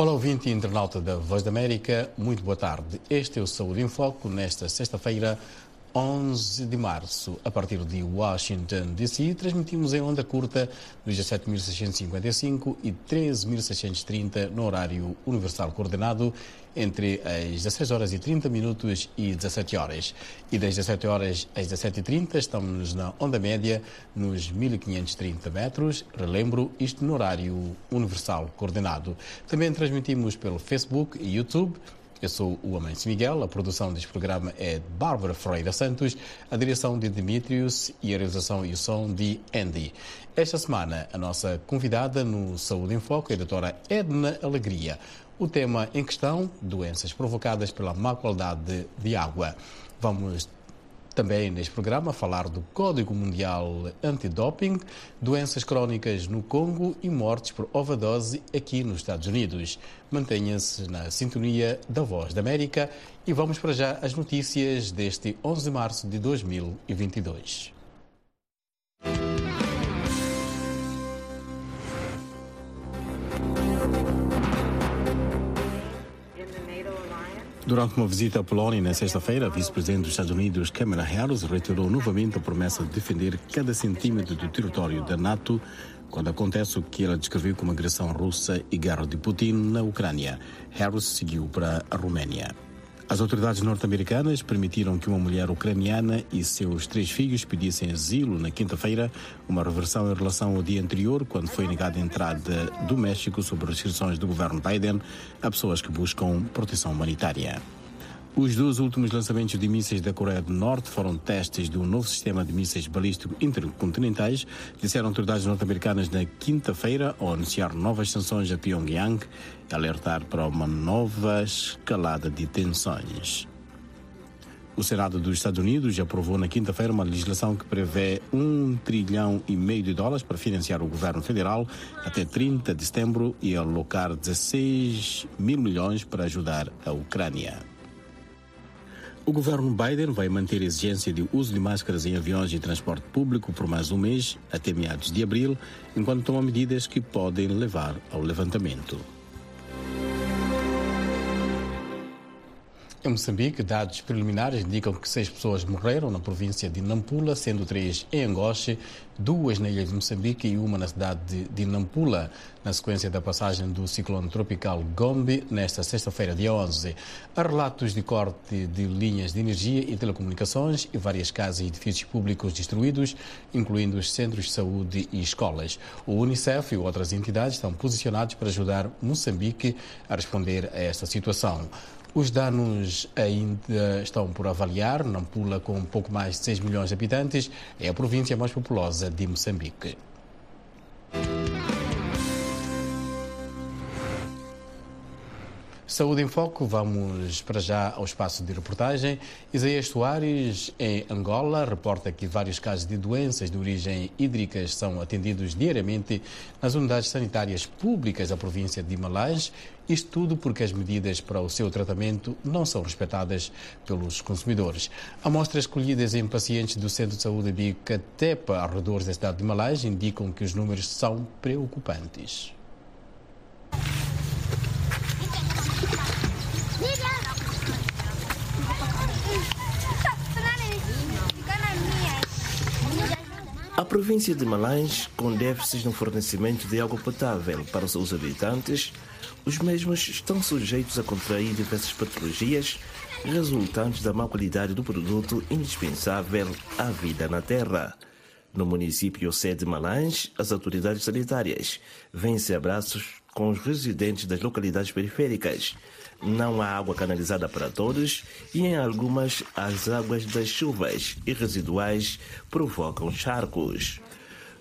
Olá, ouvinte e internauta da Voz da América, muito boa tarde. Este é o Saúde em Foco, nesta sexta-feira, 11 de março, a partir de Washington, D.C., transmitimos em onda curta nos 17.655 e 13.630 no horário universal coordenado entre as 16 horas e 30 minutos e 17 horas. E das 17 horas às 17h30 estamos na onda média nos 1530 metros, relembro, isto no horário universal coordenado. Também transmitimos pelo Facebook e YouTube eu sou o Amâncio Miguel, a produção deste programa é de Bárbara Freire Santos, a direção de Dimitrios e a realização e o som de Andy. Esta semana, a nossa convidada no Saúde em Foco é a doutora Edna Alegria. O tema em questão, doenças provocadas pela má qualidade de água. Vamos também neste programa falar do Código Mundial Antidoping, doenças crónicas no Congo e mortes por overdose aqui nos Estados Unidos. Mantenha-se na sintonia da Voz da América e vamos para já as notícias deste 11 de março de 2022. Durante uma visita à Polónia na sexta-feira, a vice-presidente dos Estados Unidos, Kamala Harris, reiterou novamente a promessa de defender cada centímetro do território da NATO quando acontece o que ela descreveu como agressão russa e guerra de Putin na Ucrânia. Harris seguiu para a Roménia. As autoridades norte-americanas permitiram que uma mulher ucraniana e seus três filhos pedissem asilo na quinta-feira, uma reversão em relação ao dia anterior, quando foi negada a entrada do México sob restrições do governo Biden a pessoas que buscam proteção humanitária. Os dois últimos lançamentos de mísseis da Coreia do Norte foram testes um novo sistema de mísseis balísticos intercontinentais, disseram autoridades norte-americanas na quinta-feira ao anunciar novas sanções a Pyongyang e alertar para uma nova escalada de tensões. O Senado dos Estados Unidos aprovou na quinta-feira uma legislação que prevê um trilhão e meio de dólares para financiar o governo federal até 30 de setembro e alocar 16 mil milhões para ajudar a Ucrânia. O governo Biden vai manter a exigência de uso de máscaras em aviões de transporte público por mais um mês, até meados de abril, enquanto toma medidas que podem levar ao levantamento. Em Moçambique, dados preliminares indicam que seis pessoas morreram na província de Nampula, sendo três em Angoche, duas na ilha de Moçambique e uma na cidade de Nampula, na sequência da passagem do ciclone tropical Gombe nesta sexta-feira, dia 11. Há relatos de corte de linhas de energia e telecomunicações e várias casas e edifícios públicos destruídos, incluindo os centros de saúde e escolas. O Unicef e outras entidades estão posicionados para ajudar Moçambique a responder a esta situação. Os danos ainda estão por avaliar. Nampula, com pouco mais de 6 milhões de habitantes, é a província mais populosa de Moçambique. Saúde em Foco, vamos para já ao espaço de reportagem. Isaías Soares, em Angola, reporta que vários casos de doenças de origem hídrica são atendidos diariamente nas unidades sanitárias públicas da província de Malange. Isto tudo porque as medidas para o seu tratamento não são respeitadas pelos consumidores. Amostras colhidas em pacientes do Centro de Saúde de Catepa, arredores da cidade de Malange, indicam que os números são preocupantes. A província de Malange, com déficits no fornecimento de água potável para os seus habitantes, os mesmos estão sujeitos a contrair diversas patologias resultantes da má qualidade do produto indispensável à vida na terra. No município sede de Malange, as autoridades sanitárias vêm-se abraços com os residentes das localidades periféricas. Não há água canalizada para todos e em algumas as águas das chuvas e residuais provocam charcos.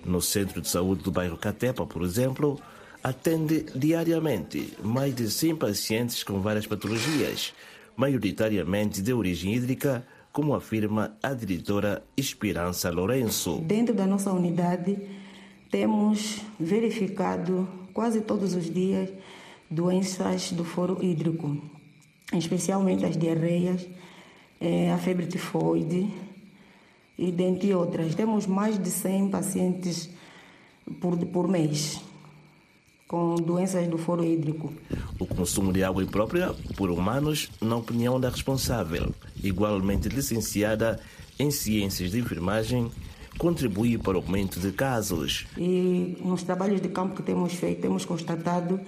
No centro de saúde do bairro Catepa, por exemplo, atende diariamente mais de 100 pacientes com várias patologias, maioritariamente de origem hídrica, como afirma a diretora Esperança Lourenço. Dentro da nossa unidade, temos verificado quase todos os dias doenças do foro hídrico, especialmente as diarreias, a febre tifoide e dentre outras. Temos mais de 100 pacientes por, por mês. com doenças do foro hídrico. O consumo de água imprópria por humanos, na opinião da responsável, igualmente licenciada em Ciências de Enfermagem, contribui para o aumento de casos. E nos trabalhos de campo que temos feito, temos constatado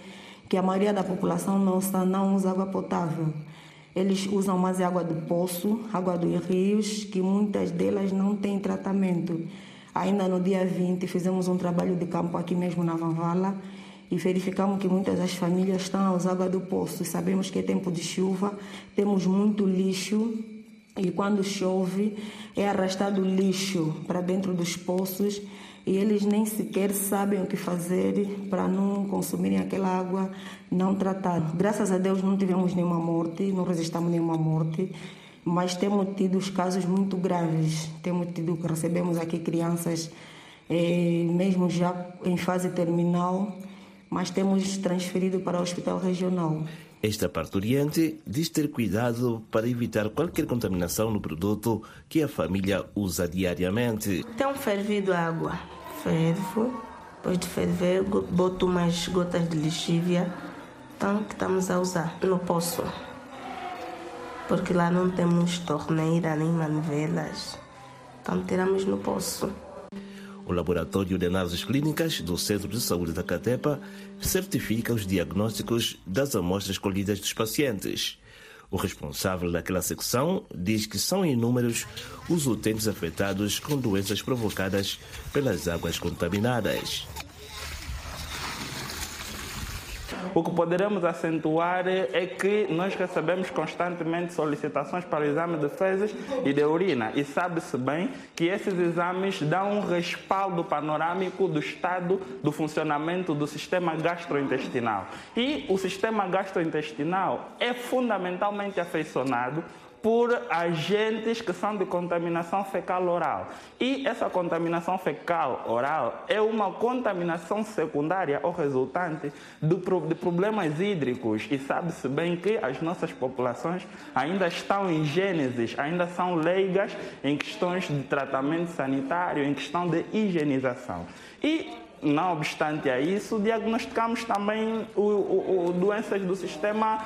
que a maioria da população nossa não usa água potável. Eles usam mais água do poço, água dos rios, que muitas delas não têm tratamento. Ainda no dia 20 fizemos um trabalho de campo aqui mesmo na Vanvala e verificamos que muitas das famílias estão a usar água do poço. Sabemos que é tempo de chuva, temos muito lixo e quando chove é arrastado lixo para dentro dos poços e eles nem sequer sabem o que fazer para não consumirem aquela água não tratada. Graças a Deus não tivemos nenhuma morte, não resistamos nenhuma morte, mas temos tido casos muito graves. Temos tido, recebemos aqui crianças, eh, mesmo já em fase terminal, mas temos transferido para o hospital regional. Esta parturiente diz ter cuidado para evitar qualquer contaminação no produto que a família usa diariamente. Tenho fervido água. Fervo, depois de ferver, boto umas gotas de lixívia, então que estamos a usar no poço. Porque lá não temos torneira nem manvelas, então tiramos no poço. O Laboratório de Análises Clínicas do Centro de Saúde da Catepa certifica os diagnósticos das amostras colhidas dos pacientes. O responsável daquela secção diz que são inúmeros os utentes afetados com doenças provocadas pelas águas contaminadas. O que poderemos acentuar é que nós recebemos constantemente solicitações para exame de fezes e de urina e sabe-se bem que esses exames dão um respaldo panorâmico do estado do funcionamento do sistema gastrointestinal. E o sistema gastrointestinal é fundamentalmente afeiçoado por agentes que são de contaminação fecal oral. E essa contaminação fecal oral é uma contaminação secundária ou resultante de problemas hídricos. E sabe-se bem que as nossas populações ainda estão em gênesis, ainda são leigas em questões de tratamento sanitário, em questão de higienização. E não obstante a isso, diagnosticamos também o, o, o doenças do sistema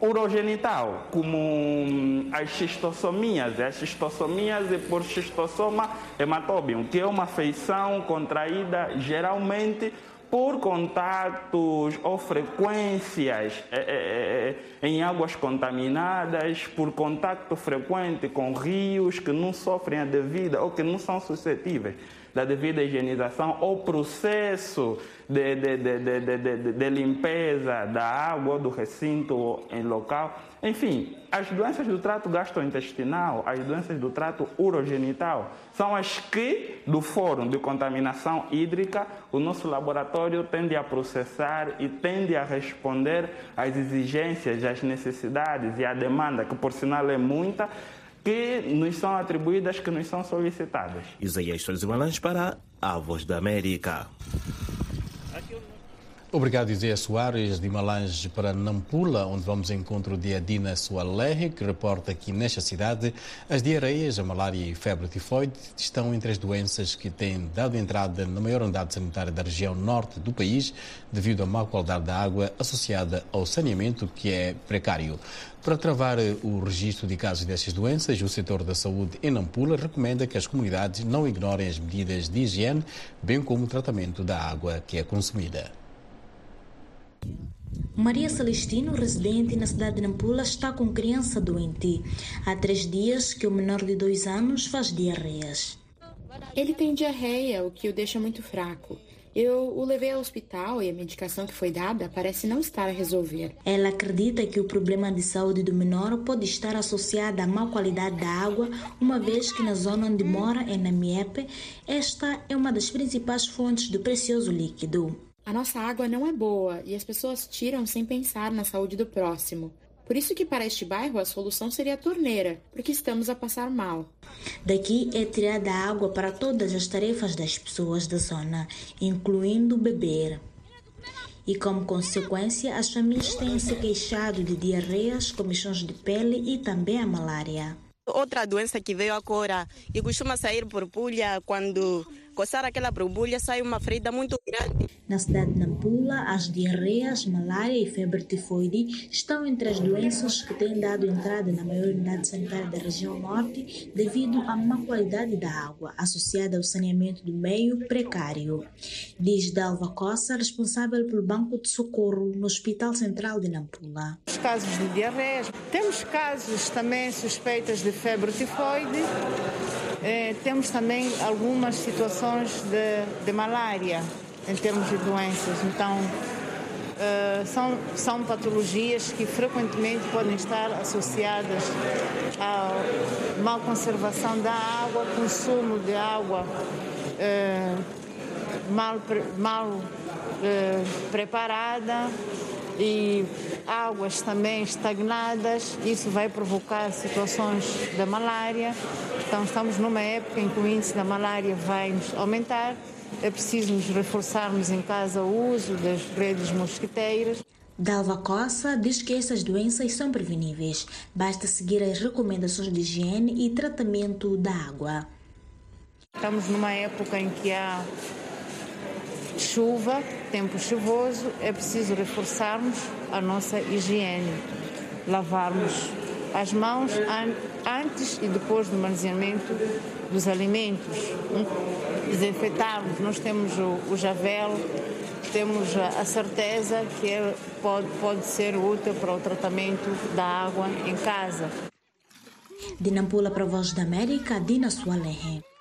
urogenital, como hum, as xistossomias. As xistossomias é por xistossoma hematobium, que é uma feição contraída geralmente por contatos ou frequências é, é, é, em águas contaminadas, por contato frequente com rios que não sofrem a devida ou que não são suscetíveis da devida higienização ou processo de, de, de, de, limpeza da água ou do recinto em local. Enfim, as doenças do trato gastrointestinal, as doenças do trato urogenital, são as que, do Fórum de Contaminação Hídrica, o nosso laboratório tende a processar e tende a responder às exigências, às necessidades e à demanda, que por sinal é muita, que nos são atribuídas, que nos são solicitadas. Isaías Soares Guimarães para a Voz da América. Obrigado, Isaías Soares, de Malange para Nampula, onde vamos ao encontro de Adina Soalerre, que reporta que nesta cidade as diarreias, a malária e febre tifoide estão entre as doenças que têm dado entrada na maior unidade sanitária da região norte do país, devido à má qualidade da água associada ao saneamento, que é precário. Para travar o registro de casos destas doenças, o setor da saúde em Nampula recomenda que as comunidades não ignorem as medidas de higiene, bem como o tratamento da água que é consumida. Maria Celestino, residente na cidade de Nampula, está com criança doente. Há três dias que o menor de dois anos faz diarreias. Ele tem diarreia, o que o deixa muito fraco. Eu o levei ao hospital e a medicação que foi dada parece não estar a resolver. Ela acredita que o problema de saúde do menor pode estar associado à má qualidade da água, uma vez que na zona onde mora, em Namiepe, esta é uma das principais fontes do precioso líquido. A nossa água não é boa e as pessoas tiram sem pensar na saúde do próximo. Por isso que para este bairro a solução seria a torneira, porque estamos a passar mal. Daqui é tirada água para todas as tarefas das pessoas da zona, incluindo beber. E como consequência, as famílias têm se queixado de diarreias, comichões de pele e também a malária. Outra doença que veio agora e costuma sair por pulha quando coçar aquela borbulha sai uma ferida muito grande. Na cidade de Nampula, as diarreias, malária e febre tifoide estão entre as doenças que têm dado entrada na maior unidade sanitária da região norte devido à má qualidade da água, associada ao saneamento do meio precário. Diz Dalva Costa, responsável pelo Banco de Socorro no Hospital Central de Nampula. Os casos de diarreias, temos casos também suspeitas de febre tifoide, eh, temos também algumas situações de, de malária em termos de doenças. Então, uh, são, são patologias que frequentemente podem estar associadas à mal conservação da água, consumo de água uh, mal, mal uh, preparada e águas também estagnadas. Isso vai provocar situações da malária. Então, estamos numa época em que o índice da malária vai aumentar é preciso nos reforçarmos em casa o uso das redes mosquiteiras. Dalva Coça diz que essas doenças são preveníveis. Basta seguir as recomendações de higiene e tratamento da água. Estamos numa época em que há chuva, tempo chuvoso, é preciso reforçarmos a nossa higiene, lavarmos as mãos antes e depois do manuseamento dos alimentos, desinfetarmos. Nós temos o, o javel, temos a, certeza que é, pode, pode ser útil para o tratamento da água em casa. De Nampula para a Voz da América, Dina Sualehe.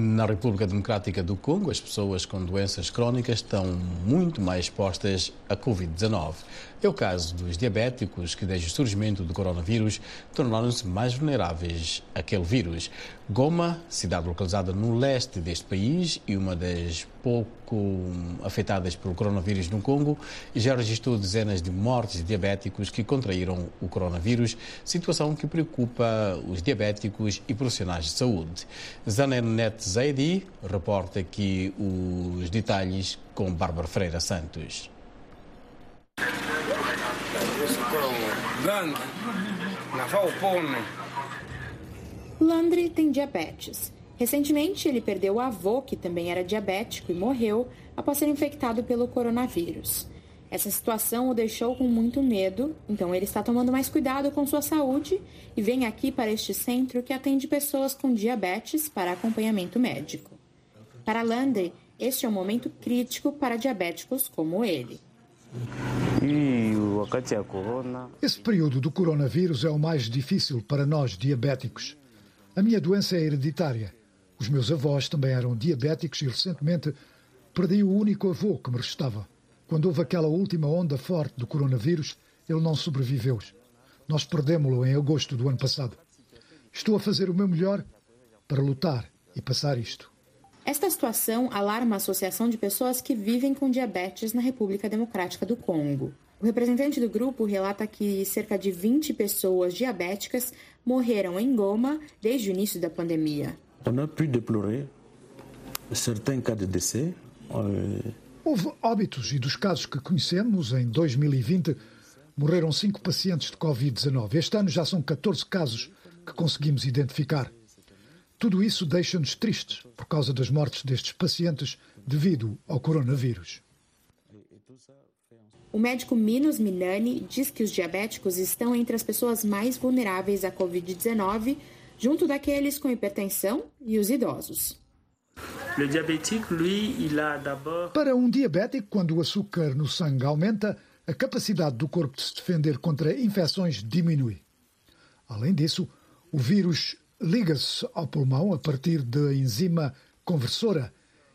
Na República Democrática do Congo, as pessoas com doenças crónicas estão muito mais expostas à Covid-19. É o caso dos diabéticos que, desde o surgimento do coronavírus, tornaram-se mais vulneráveis àquele vírus. Goma, cidade localizada no leste deste país e uma das pouco afetadas pelo coronavírus no Congo, já registrou dezenas de mortes de diabéticos que contraíram o coronavírus, situação que preocupa os diabéticos e profissionais de saúde. Zanenet Zaidi reporta aqui os detalhes com Bárbara Freira Santos. Landry tem diabetes. Recentemente, ele perdeu o avô, que também era diabético, e morreu após ser infectado pelo coronavírus. Essa situação o deixou com muito medo, então ele está tomando mais cuidado com sua saúde e vem aqui para este centro que atende pessoas com diabetes para acompanhamento médico. Para Landry, este é um momento crítico para diabéticos como ele. Esse período do coronavírus é o mais difícil para nós diabéticos. A minha doença é hereditária. Os meus avós também eram diabéticos e recentemente perdi o único avô que me restava. Quando houve aquela última onda forte do coronavírus, ele não sobreviveu. Nós perdemos-lo em agosto do ano passado. Estou a fazer o meu melhor para lutar e passar isto. Esta situação alarma a Associação de Pessoas que Vivem com Diabetes na República Democrática do Congo. O representante do grupo relata que cerca de 20 pessoas diabéticas morreram em Goma desde o início da pandemia. On a pu déplorer certains cas de décès. Houve óbitos e dos casos que conhecemos, em 2020 morreram cinco pacientes de Covid-19. Este ano já são 14 casos que conseguimos identificar. Tudo isso deixa-nos tristes por causa das mortes destes pacientes devido ao coronavírus. O médico Minos Minani diz que os diabéticos estão entre as pessoas mais vulneráveis à Covid-19, junto daqueles com hipertensão e os idosos. Para um diabético, quando o açúcar no sangue aumenta, a capacidade do corpo de se defender contra infecções diminui. Além disso, o vírus liga-se ao pulmão a partir da enzima conversora.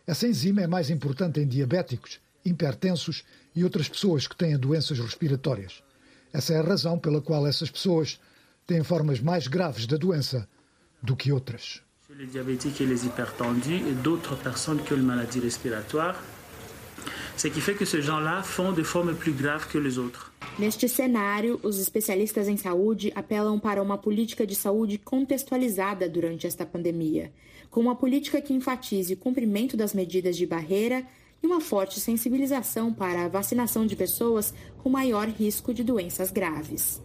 Essa enzima é mais importante em diabéticos, hipertensos e outras pessoas que têm doenças respiratórias. Essa é a razão pela qual essas pessoas têm formas mais graves da doença do que outras. Maladie ce qui fait que ces gens-là font des formes plus graves que les autres. Neste cenário, os especialistas em saúde apelam para uma política de saúde contextualizada durante esta pandemia, com uma política que enfatize o cumprimento das medidas de barreira e uma forte sensibilização para a vacinação de pessoas com maior risco de doenças graves.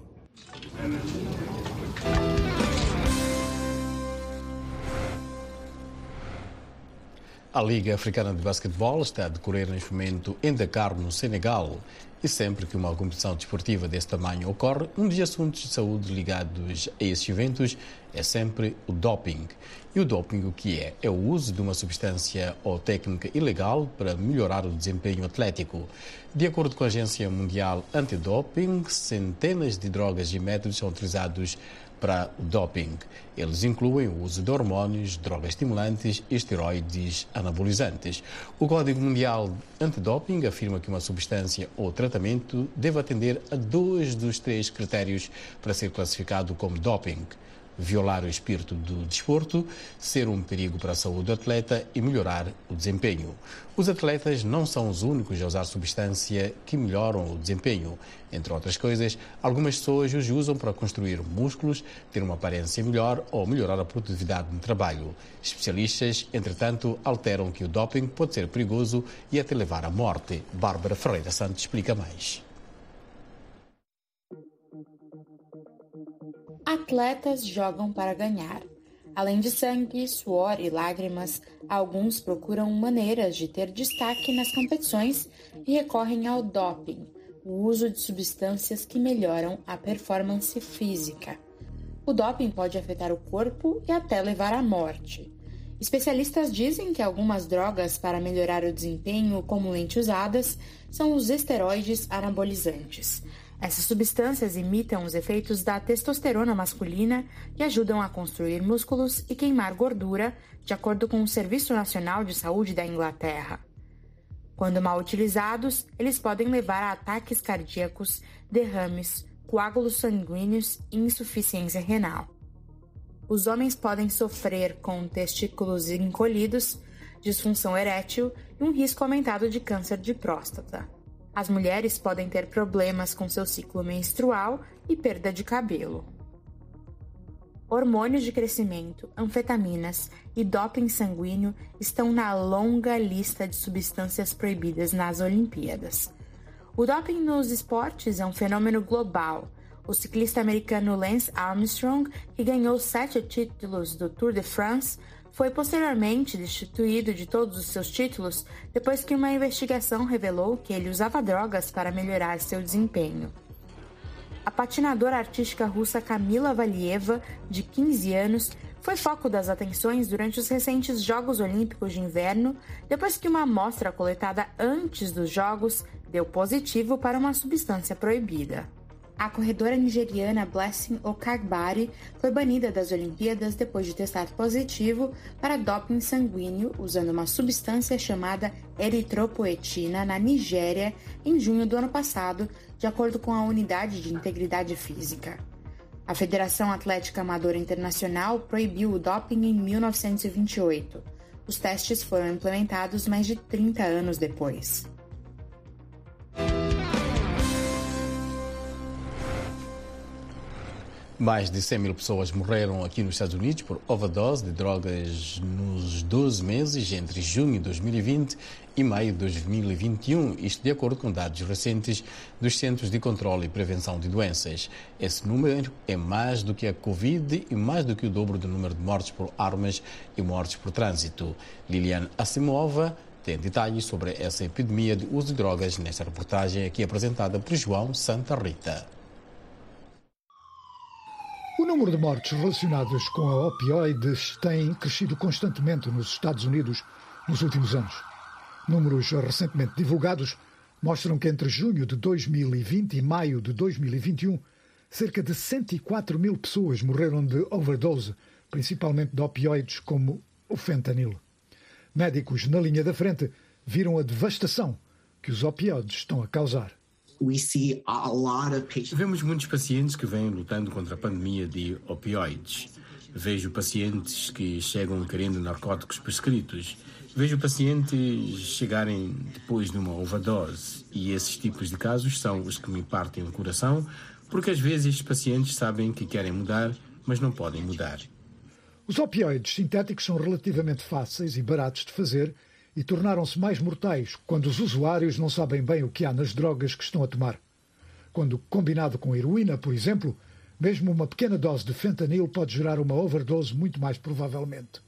A Liga Africana de Basquetebol está a decorrer neste momento em Dakar, no Senegal. E sempre que uma competição desportiva desse tamanho ocorre, um dos assuntos de saúde ligados a esses eventos é sempre o doping. E o doping o que é? É o uso de uma substância ou técnica ilegal para melhorar o desempenho atlético. De acordo com a Agência Mundial Antidoping, centenas de drogas e métodos são utilizados para o doping. Eles incluem o uso de hormônios, drogas estimulantes e esteroides anabolizantes. O Código Mundial Antidoping afirma que uma substância ou tratamento deve atender a dois dos três critérios para ser classificado como doping violar o espírito do desporto, ser um perigo para a saúde do atleta e melhorar o desempenho. Os atletas não são os únicos a usar substância que melhoram o desempenho. Entre outras coisas, algumas pessoas os usam para construir músculos, ter uma aparência melhor ou melhorar a produtividade no trabalho. Especialistas, entretanto, alteram que o doping pode ser perigoso e até levar à morte. Bárbara Ferreira Santos explica mais. Atletas jogam para ganhar. Além de sangue, suor e lágrimas, alguns procuram maneiras de ter destaque nas competições e recorrem ao doping, o uso de substâncias que melhoram a performance física. O doping pode afetar o corpo e até levar à morte. Especialistas dizem que algumas drogas para melhorar o desempenho comumente usadas são os esteroides anabolizantes. Essas substâncias imitam os efeitos da testosterona masculina e ajudam a construir músculos e queimar gordura, de acordo com o Serviço Nacional de Saúde da Inglaterra. Quando mal utilizados, eles podem levar a ataques cardíacos, derrames, coágulos sanguíneos e insuficiência renal. Os homens podem sofrer com testículos encolhidos, disfunção erétil e um risco aumentado de câncer de próstata. As mulheres podem ter problemas com seu ciclo menstrual e perda de cabelo. Hormônios de crescimento, anfetaminas e doping sanguíneo estão na longa lista de substâncias proibidas nas Olimpíadas. O doping nos esportes é um fenômeno global. O ciclista americano Lance Armstrong, que ganhou sete títulos do Tour de France, foi posteriormente destituído de todos os seus títulos depois que uma investigação revelou que ele usava drogas para melhorar seu desempenho. A patinadora artística russa Kamila Valieva, de 15 anos, foi foco das atenções durante os recentes Jogos Olímpicos de Inverno, depois que uma amostra coletada antes dos Jogos deu positivo para uma substância proibida. A corredora nigeriana Blessing Okagbari foi banida das Olimpíadas depois de testar positivo para doping sanguíneo usando uma substância chamada eritropoetina na Nigéria em junho do ano passado, de acordo com a Unidade de Integridade Física. A Federação Atlética Amadora Internacional proibiu o doping em 1928. Os testes foram implementados mais de 30 anos depois. Mais de 100 mil pessoas morreram aqui nos Estados Unidos por overdose de drogas nos 12 meses entre junho de 2020 e maio de 2021, isto de acordo com dados recentes dos Centros de Controlo e Prevenção de Doenças. Esse número é mais do que a Covid e mais do que o dobro do número de mortes por armas e mortes por trânsito. Liliane Asimova tem detalhes sobre essa epidemia de uso de drogas nesta reportagem aqui apresentada por João Santa Rita. O número de mortes relacionadas com a opioides tem crescido constantemente nos Estados Unidos nos últimos anos. Números recentemente divulgados mostram que entre junho de 2020 e maio de 2021, cerca de 104 mil pessoas morreram de overdose, principalmente de opioides como o fentanil. Médicos na linha da frente viram a devastação que os opioides estão a causar. Vemos muitos pacientes que vêm lutando contra a pandemia de opioides. Vejo pacientes que chegam querendo narcóticos prescritos. Vejo pacientes chegarem depois de uma overdose. E esses tipos de casos são os que me partem o coração, porque às vezes estes pacientes sabem que querem mudar, mas não podem mudar. Os opioides sintéticos são relativamente fáceis e baratos de fazer e tornaram-se mais mortais quando os usuários não sabem bem o que há nas drogas que estão a tomar. Quando combinado com heroína, por exemplo, mesmo uma pequena dose de fentanil pode gerar uma overdose muito mais provavelmente.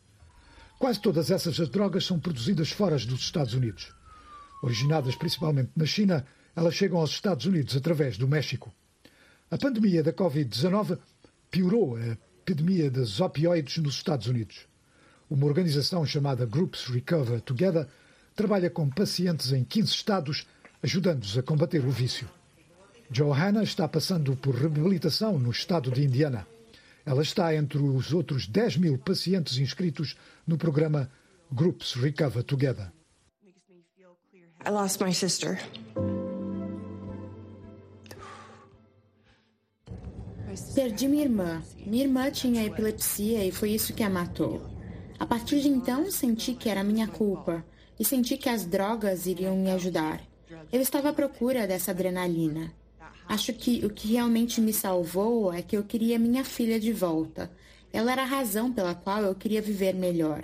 Quase todas essas drogas são produzidas fora dos Estados Unidos. Originadas principalmente na China, elas chegam aos Estados Unidos através do México. A pandemia da Covid-19 piorou a epidemia dos opioides nos Estados Unidos. Uma organização chamada Groups Recover Together trabalha com pacientes em 15 estados, ajudando-os a combater o vício. Johanna está passando por reabilitação no estado de Indiana. Ela está entre os outros 10 mil pacientes inscritos no programa Groups Recover Together. I lost my sister. Perdi minha irmã. Minha irmã tinha epilepsia e foi isso que a matou. A partir de então, senti que era minha culpa e senti que as drogas iriam me ajudar. Eu estava à procura dessa adrenalina. Acho que o que realmente me salvou é que eu queria minha filha de volta. Ela era a razão pela qual eu queria viver melhor.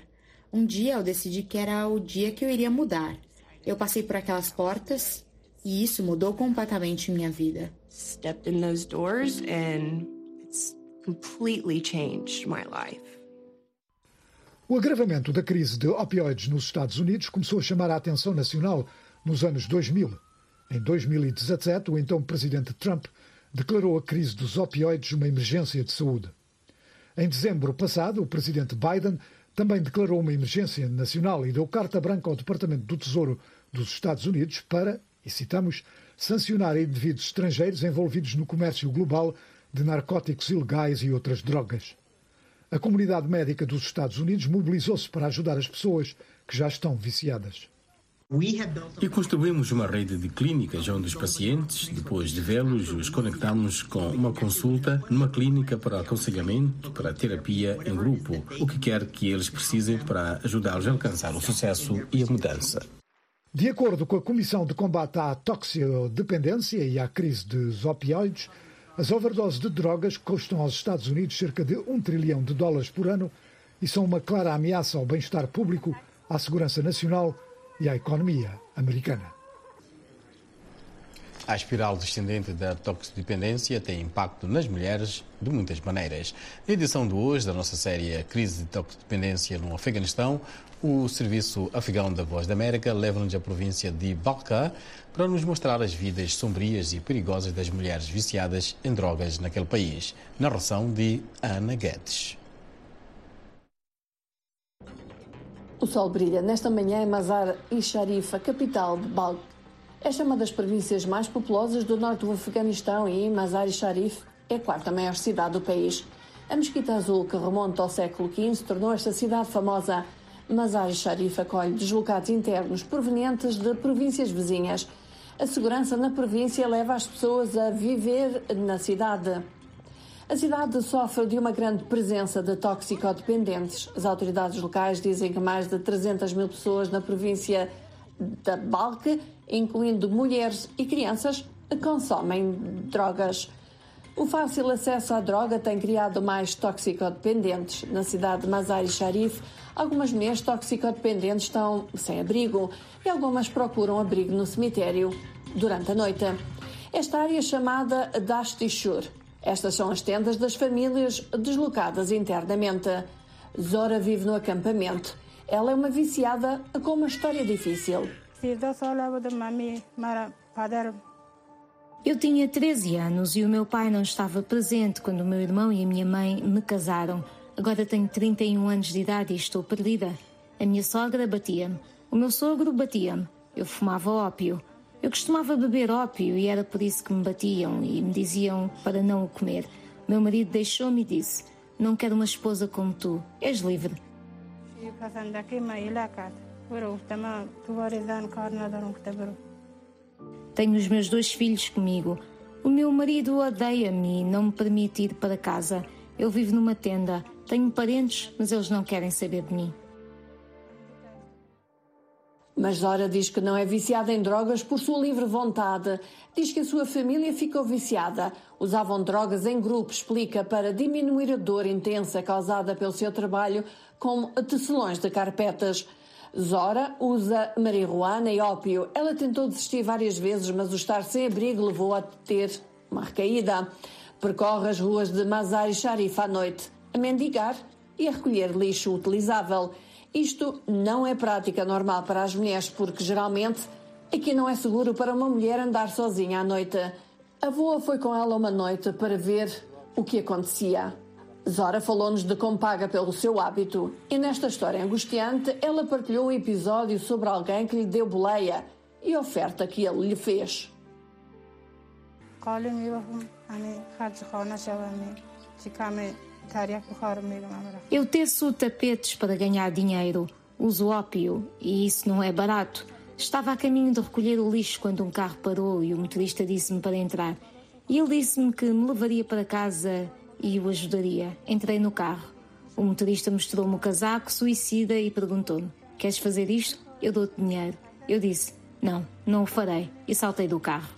Um dia eu decidi que era o dia que eu iria mudar. Eu passei por aquelas portas e isso mudou completamente minha vida. Stepped in those doors and it's completely changed my life. O agravamento da crise de opioides nos Estados Unidos começou a chamar a atenção nacional nos anos 2000. Em 2017, o então presidente Trump declarou a crise dos opioides uma emergência de saúde. Em dezembro passado, o presidente Biden também declarou uma emergência nacional e deu carta branca ao Departamento do Tesouro dos Estados Unidos para, e citamos, sancionar indivíduos estrangeiros envolvidos no comércio global de narcóticos ilegais e outras drogas. A comunidade médica dos Estados Unidos mobilizou-se para ajudar as pessoas que já estão viciadas. E construímos uma rede de clínicas onde os pacientes, depois de vê-los, os conectamos com uma consulta numa clínica para aconselhamento, para terapia em grupo, o que quer que eles precisem para ajudá-los a alcançar o sucesso e a mudança. De acordo com a Comissão de Combate à Toxicodependência e à crise dos opioides, as overdoses de drogas custam aos Estados Unidos cerca de um trilhão de dólares por ano e são uma clara ameaça ao bem-estar público, à segurança nacional e à economia americana. A espiral descendente da toxicodependência tem impacto nas mulheres de muitas maneiras. Na edição de hoje da nossa série Crise de Toxicodependência no Afeganistão, o Serviço Afegão da Voz da América leva-nos à província de Balqa para nos mostrar as vidas sombrias e perigosas das mulheres viciadas em drogas naquele país. Narração de Ana Guedes. O sol brilha nesta manhã em Mazar e Sharif, a capital de Balq. Esta é uma das províncias mais populosas do norte do Afeganistão e Mazar e Sharif é a quarta maior cidade do país. A Mesquita Azul, que remonta ao século XV, tornou esta cidade famosa. Mazar e Sharif acolhe deslocados internos provenientes de províncias vizinhas. A segurança na província leva as pessoas a viver na cidade. A cidade sofre de uma grande presença de toxicodependentes. As autoridades locais dizem que mais de 300 mil pessoas na província da Balque, incluindo mulheres e crianças, consomem drogas. O fácil acesso à droga tem criado mais toxicodependentes. Na cidade de Mazar-e Sharif, algumas mulheres toxicodependentes estão sem abrigo e algumas procuram abrigo no cemitério durante a noite. Esta área é chamada Dashtishur. Estas são as tendas das famílias deslocadas internamente. Zora vive no acampamento. Ela é uma viciada com uma história difícil. Eu tinha 13 anos e o meu pai não estava presente quando o meu irmão e a minha mãe me casaram. Agora tenho 31 anos de idade e estou perdida. A minha sogra batia-me. O meu sogro batia-me. Eu fumava ópio. Eu costumava beber ópio e era por isso que me batiam e me diziam para não o comer. Meu marido deixou-me e disse: Não quero uma esposa como tu. És livre. Tenho os meus dois filhos comigo. O meu marido odeia-me e não me permite ir para casa. Eu vivo numa tenda. Tenho parentes, mas eles não querem saber de mim. Mas Zora diz que não é viciada em drogas por sua livre vontade. Diz que a sua família ficou viciada. Usavam drogas em grupo, explica, para diminuir a dor intensa causada pelo seu trabalho com tecelões de carpetas. Zora usa marihuana e ópio. Ela tentou desistir várias vezes, mas o estar sem abrigo levou a ter uma recaída. Percorre as ruas de Mazar e Sharif à noite, a mendigar e a recolher lixo utilizável. Isto não é prática normal para as mulheres, porque geralmente aqui não é seguro para uma mulher andar sozinha à noite. A avó foi com ela uma noite para ver o que acontecia. Zora falou-nos de como paga pelo seu hábito e nesta história angustiante ela partilhou um episódio sobre alguém que lhe deu boleia e a oferta que ele lhe fez. Eu teço tapetes para ganhar dinheiro, uso ópio e isso não é barato. Estava a caminho de recolher o lixo quando um carro parou e o motorista disse-me para entrar. E ele disse-me que me levaria para casa e o ajudaria. Entrei no carro. O motorista mostrou-me o casaco suicida e perguntou-me: Queres fazer isto? Eu dou-te dinheiro. Eu disse: Não, não o farei. E saltei do carro.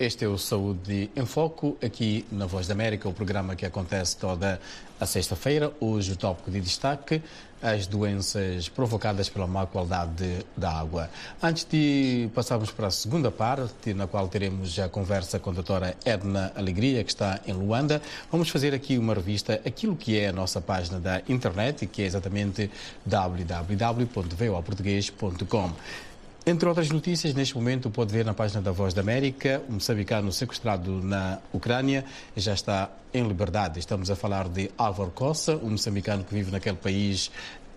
Este é o Saúde em Foco, aqui na Voz da América, o programa que acontece toda a sexta-feira. Hoje o tópico de destaque, as doenças provocadas pela má qualidade da água. Antes de passarmos para a segunda parte, na qual teremos a conversa com a doutora Edna Alegria, que está em Luanda, vamos fazer aqui uma revista, aquilo que é a nossa página da internet, que é exatamente www.voaportuguês.com. Entre outras notícias, neste momento pode ver na página da Voz da América, um moçambicano sequestrado na Ucrânia já está em liberdade. Estamos a falar de Álvaro Costa, um moçambicano que vive naquele país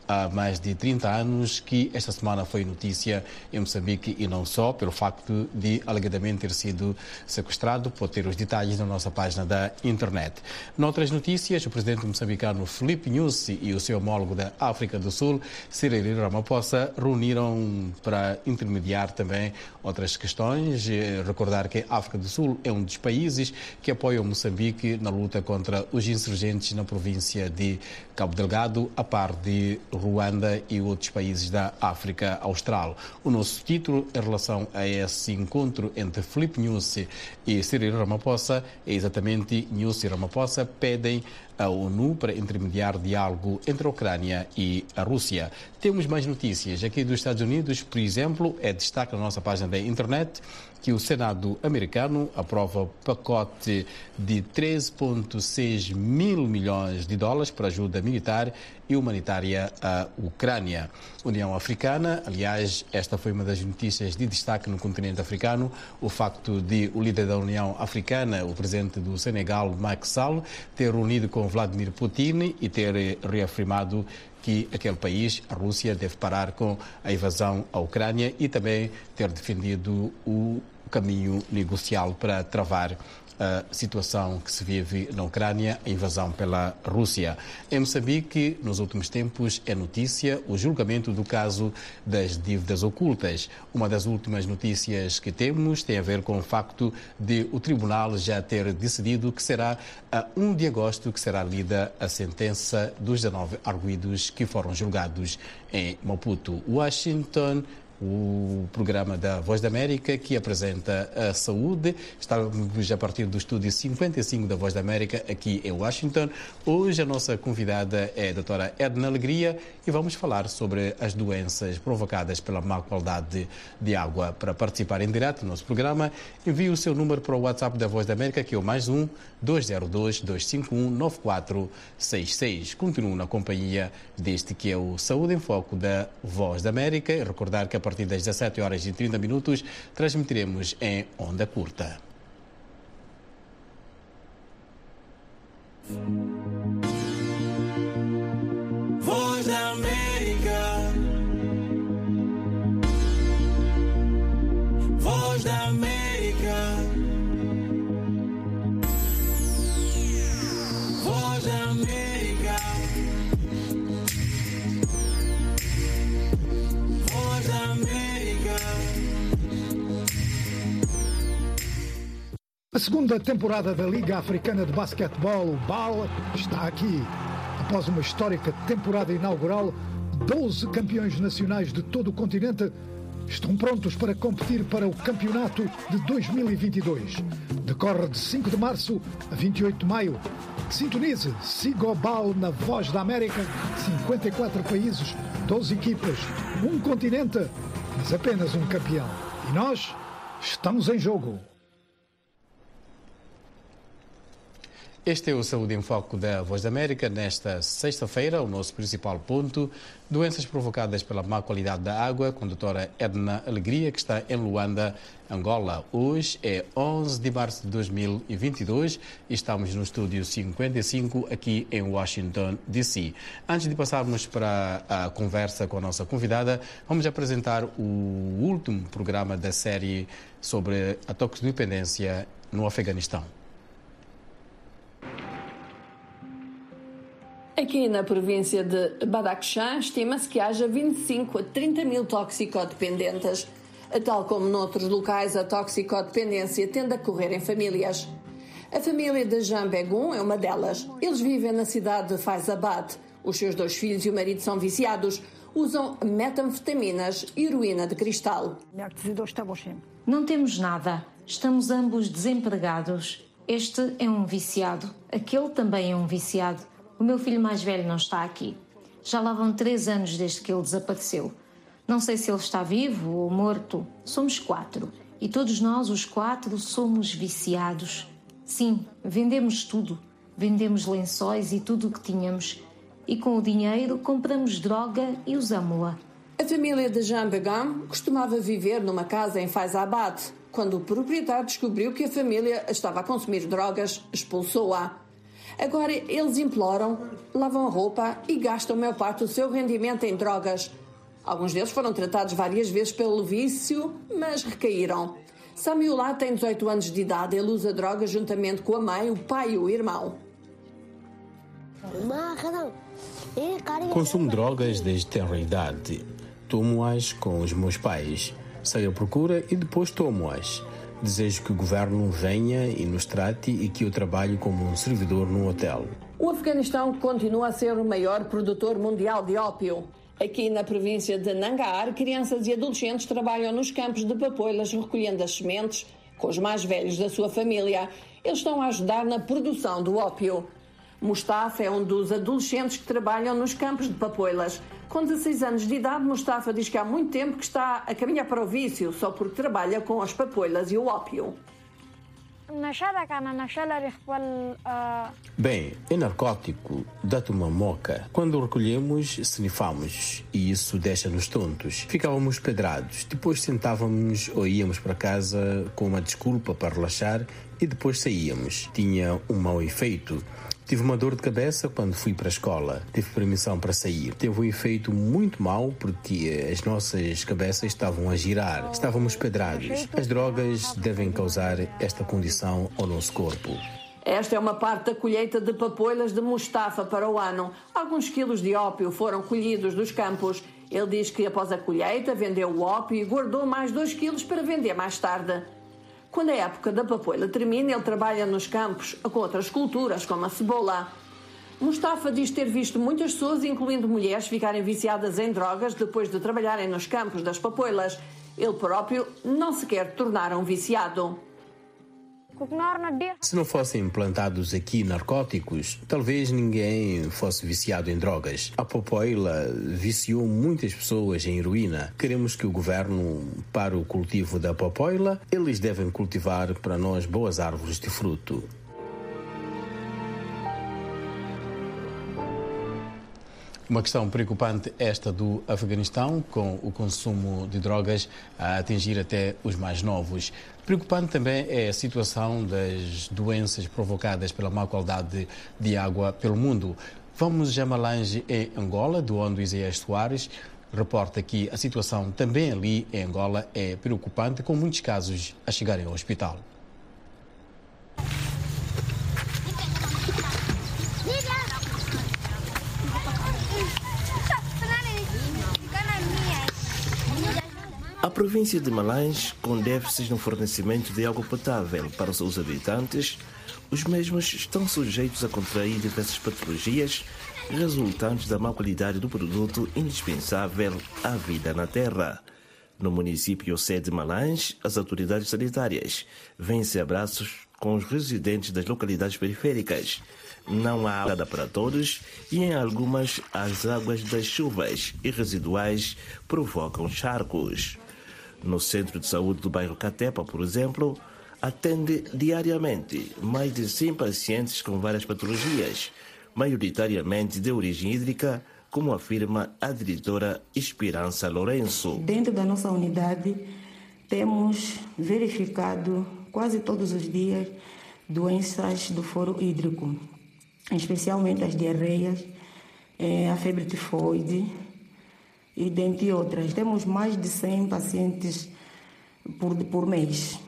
há mais de 30 anos, que esta semana foi notícia em Moçambique e não só, pelo facto de alegadamente ter sido sequestrado. Pode ter os detalhes na nossa página da internet. Noutras notícias, o presidente moçambicano Felipe Nyusi e o seu homólogo da África do Sul, Cyril Ramaphosa, reuniram para intermediar também outras questões. Recordar que a África do Sul é um dos países que apoia o Moçambique na luta contra os insurgentes na província de Cabo Delgado, a par de Ruanda e outros países da África Austral. O nosso título em relação a esse encontro entre Felipe Nyusi e Cyril Ramaphosa é exatamente Nyusi e Ramaphosa pedem a ONU para intermediar diálogo entre a Ucrânia e a Rússia. Temos mais notícias aqui dos Estados Unidos, por exemplo, é destaque na nossa página da internet que o Senado americano aprova pacote de 13,6 mil milhões de dólares para ajuda militar e humanitária à Ucrânia. União Africana, aliás, esta foi uma das notícias de destaque no continente africano, o facto de o líder da União Africana, o presidente do Senegal, Macky Sall, ter reunido com Vladimir Putin e ter reafirmado que aquele país, a Rússia, deve parar com a invasão à Ucrânia e também ter defendido o caminho negocial para travar a situação que se vive na Ucrânia, a invasão pela Rússia. Em Moçambique, nos últimos tempos, é notícia o julgamento do caso das dívidas ocultas. Uma das últimas notícias que temos tem a ver com o facto de o tribunal já ter decidido que será a 1 de agosto que será lida a sentença dos 19 arguídos que foram julgados em Maputo. Washington o programa da Voz da América que apresenta a saúde. Estamos a partir do estúdio 55 da Voz da América aqui em Washington. Hoje a nossa convidada é a doutora Edna Alegria e vamos falar sobre as doenças provocadas pela má qualidade de água. Para participar em direto no nosso programa, envie o seu número para o WhatsApp da Voz da América que é o mais um 202 251 9466. Continuo na companhia deste que é o Saúde em Foco da Voz da América e recordar que a partir das 17 horas e 30 minutos transmitiremos em onda curta. Voz da América. Voz da América. Voz da América. A segunda temporada da Liga Africana de Basquetebol, BAL, está aqui. Após uma histórica temporada inaugural, 12 campeões nacionais de todo o continente estão prontos para competir para o campeonato de 2022. Decorre de 5 de março a 28 de maio. Sintonize, siga o BAL na Voz da América, 54 países, 12 equipas, um continente, mas apenas um campeão. E nós estamos em jogo. Este é o Saúde em Foco da Voz da América. Nesta sexta-feira, o nosso principal ponto: doenças provocadas pela má qualidade da água, com a doutora Edna Alegria, que está em Luanda, Angola. Hoje é 11 de março de 2022 e estamos no estúdio 55 aqui em Washington, D.C. Antes de passarmos para a conversa com a nossa convidada, vamos apresentar o último programa da série sobre a toxicodependência no Afeganistão. Aqui na província de Badakhshan, estima-se que haja 25 a 30 mil toxicodependentes. Tal como noutros locais, a toxicodependência tende a correr em famílias. A família de Jean Begun é uma delas. Eles vivem na cidade de Faizabad. Os seus dois filhos e o marido são viciados. Usam metanfetaminas e heroína de cristal. Não temos nada. Estamos ambos desempregados. Este é um viciado. Aquele também é um viciado. O meu filho mais velho não está aqui. Já lá vão três anos desde que ele desapareceu. Não sei se ele está vivo ou morto. Somos quatro. E todos nós, os quatro, somos viciados. Sim, vendemos tudo. Vendemos lençóis e tudo o que tínhamos. E com o dinheiro compramos droga e usamos-la. A família de Jean Begam costumava viver numa casa em Faizabad. Quando o proprietário descobriu que a família estava a consumir drogas, expulsou-a. Agora eles imploram, lavam a roupa e gastam a maior parte do seu rendimento em drogas. Alguns deles foram tratados várias vezes pelo vício, mas recaíram. Samuelá tem 18 anos de idade. Ele usa drogas juntamente com a mãe, o pai e o irmão. Consumo drogas desde tenra idade. Tomo-as com os meus pais. Saio à procura e depois tomo-as. Desejo que o governo venha e nos trate e que eu trabalhe como um servidor num hotel. O Afeganistão continua a ser o maior produtor mundial de ópio. Aqui na província de Nangarhar, crianças e adolescentes trabalham nos campos de papoilas recolhendo as sementes com os mais velhos da sua família. Eles estão a ajudar na produção do ópio. Mustafa é um dos adolescentes que trabalham nos campos de papoilas. Com 16 anos de idade, Mustafa diz que há muito tempo que está a caminhar para o vício, só porque trabalha com as papoilas e o ópio. Bem, é narcótico, dá-te uma moca. Quando o recolhemos, snifamos e isso deixa-nos tontos. Ficávamos pedrados, depois sentávamos ou íamos para casa com uma desculpa para relaxar e depois saíamos. Tinha um mau efeito. Tive uma dor de cabeça quando fui para a escola. Tive permissão para sair. Teve um efeito muito mau porque as nossas cabeças estavam a girar. Estávamos pedrados. As drogas devem causar esta condição ao nosso corpo. Esta é uma parte da colheita de papoilas de Mustafa para o ano. Alguns quilos de ópio foram colhidos dos campos. Ele diz que após a colheita vendeu o ópio e guardou mais 2 quilos para vender mais tarde. Quando a época da papoila termina, ele trabalha nos campos com outras culturas, como a cebola. Mustafa diz ter visto muitas pessoas, incluindo mulheres, ficarem viciadas em drogas depois de trabalharem nos campos das papoilas. Ele próprio não se quer tornar um viciado. Se não fossem implantados aqui narcóticos, talvez ninguém fosse viciado em drogas. A Popoila viciou muitas pessoas em heroína. Queremos que o governo pare o cultivo da Popoila. Eles devem cultivar para nós boas árvores de fruto. Uma questão preocupante esta do Afeganistão, com o consumo de drogas a atingir até os mais novos. Preocupante também é a situação das doenças provocadas pela má qualidade de água pelo mundo. Vamos a Malange, em Angola, do onde Isaías Soares reporta que a situação também ali em Angola é preocupante, com muitos casos a chegarem ao hospital. A província de Malães, com déficits no fornecimento de água potável para os seus habitantes, os mesmos estão sujeitos a contrair diversas patologias resultantes da má qualidade do produto indispensável à vida na terra. No município sede de Malães, as autoridades sanitárias vêm-se abraços com os residentes das localidades periféricas. Não há água para todos e em algumas as águas das chuvas e residuais provocam charcos. No centro de saúde do bairro Catepa, por exemplo, atende diariamente mais de 100 pacientes com várias patologias, maioritariamente de origem hídrica, como afirma a diretora Esperança Lourenço. Dentro da nossa unidade, temos verificado quase todos os dias doenças do foro hídrico, especialmente as diarreias, eh, a febre tifoide e dentre outras. Temos mais de 100 pacientes por, por mês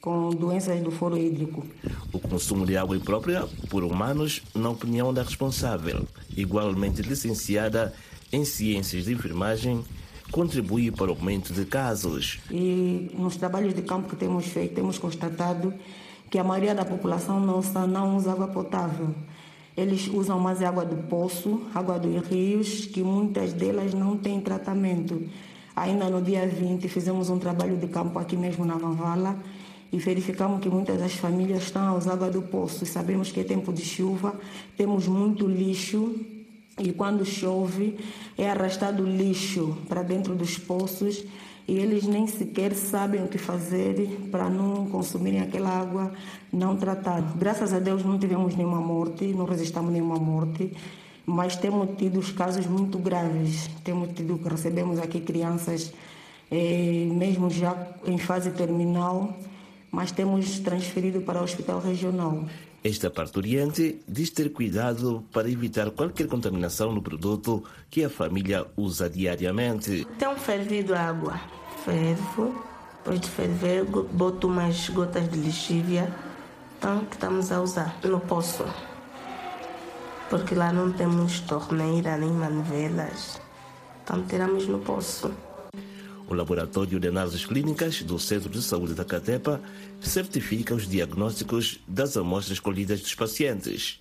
com doenças do foro hídrico. O consumo de água imprópria por humanos, na opinião da responsável, igualmente licenciada em Ciências de Enfermagem, contribui para o aumento de casos. E nos trabalhos de campo que temos feito, temos constatado que a maioria da população não, não usa água potável. Eles usam mais água do poço, água dos rios, que muitas delas não têm tratamento. Ainda no dia 20 fizemos um trabalho de campo aqui mesmo na Vavala e verificamos que muitas das famílias estão a usar água do poço. Sabemos que é tempo de chuva, temos muito lixo e quando chove é arrastado lixo para dentro dos poços e eles nem sequer sabem o que fazer para não consumirem aquela água não tratada. Graças a Deus não tivemos nenhuma morte, não resistamos nenhuma morte, mas temos tido os casos muito graves. Temos tido que recebemos aqui crianças, eh, mesmo já em fase terminal, mas temos transferido para o hospital regional. Esta parturiente diz ter cuidado para evitar qualquer contaminação no produto que a família usa diariamente. Tem fervido água, fervo, depois de ferver, boto umas gotas de lixívia, então que estamos a usar no poço. Porque lá não temos torneira nem manvelas, então tiramos no poço. O Laboratório de Análises Clínicas do Centro de Saúde da Catepa certifica os diagnósticos das amostras colhidas dos pacientes.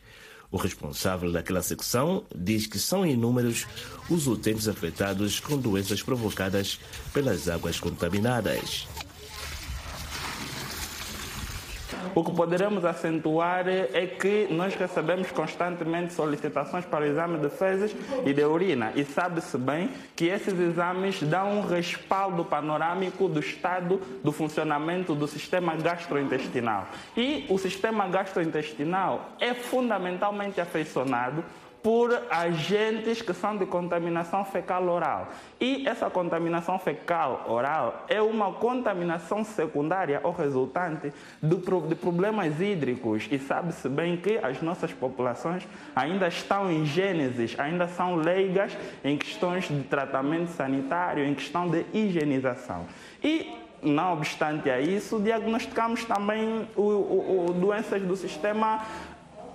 O responsável daquela secção diz que são inúmeros os utentes afetados com doenças provocadas pelas águas contaminadas. O que poderemos acentuar é que nós recebemos constantemente solicitações para o exame de fezes e de urina e sabe-se bem que esses exames dão um respaldo panorâmico do estado do funcionamento do sistema gastrointestinal. E o sistema gastrointestinal é fundamentalmente afeiçonado por agentes que são de contaminação fecal oral. E essa contaminação fecal oral é uma contaminação secundária ou resultante de problemas hídricos. E sabe-se bem que as nossas populações ainda estão em gênesis, ainda são leigas em questões de tratamento sanitário, em questão de higienização. E não obstante a isso, diagnosticamos também o, o, o doenças do sistema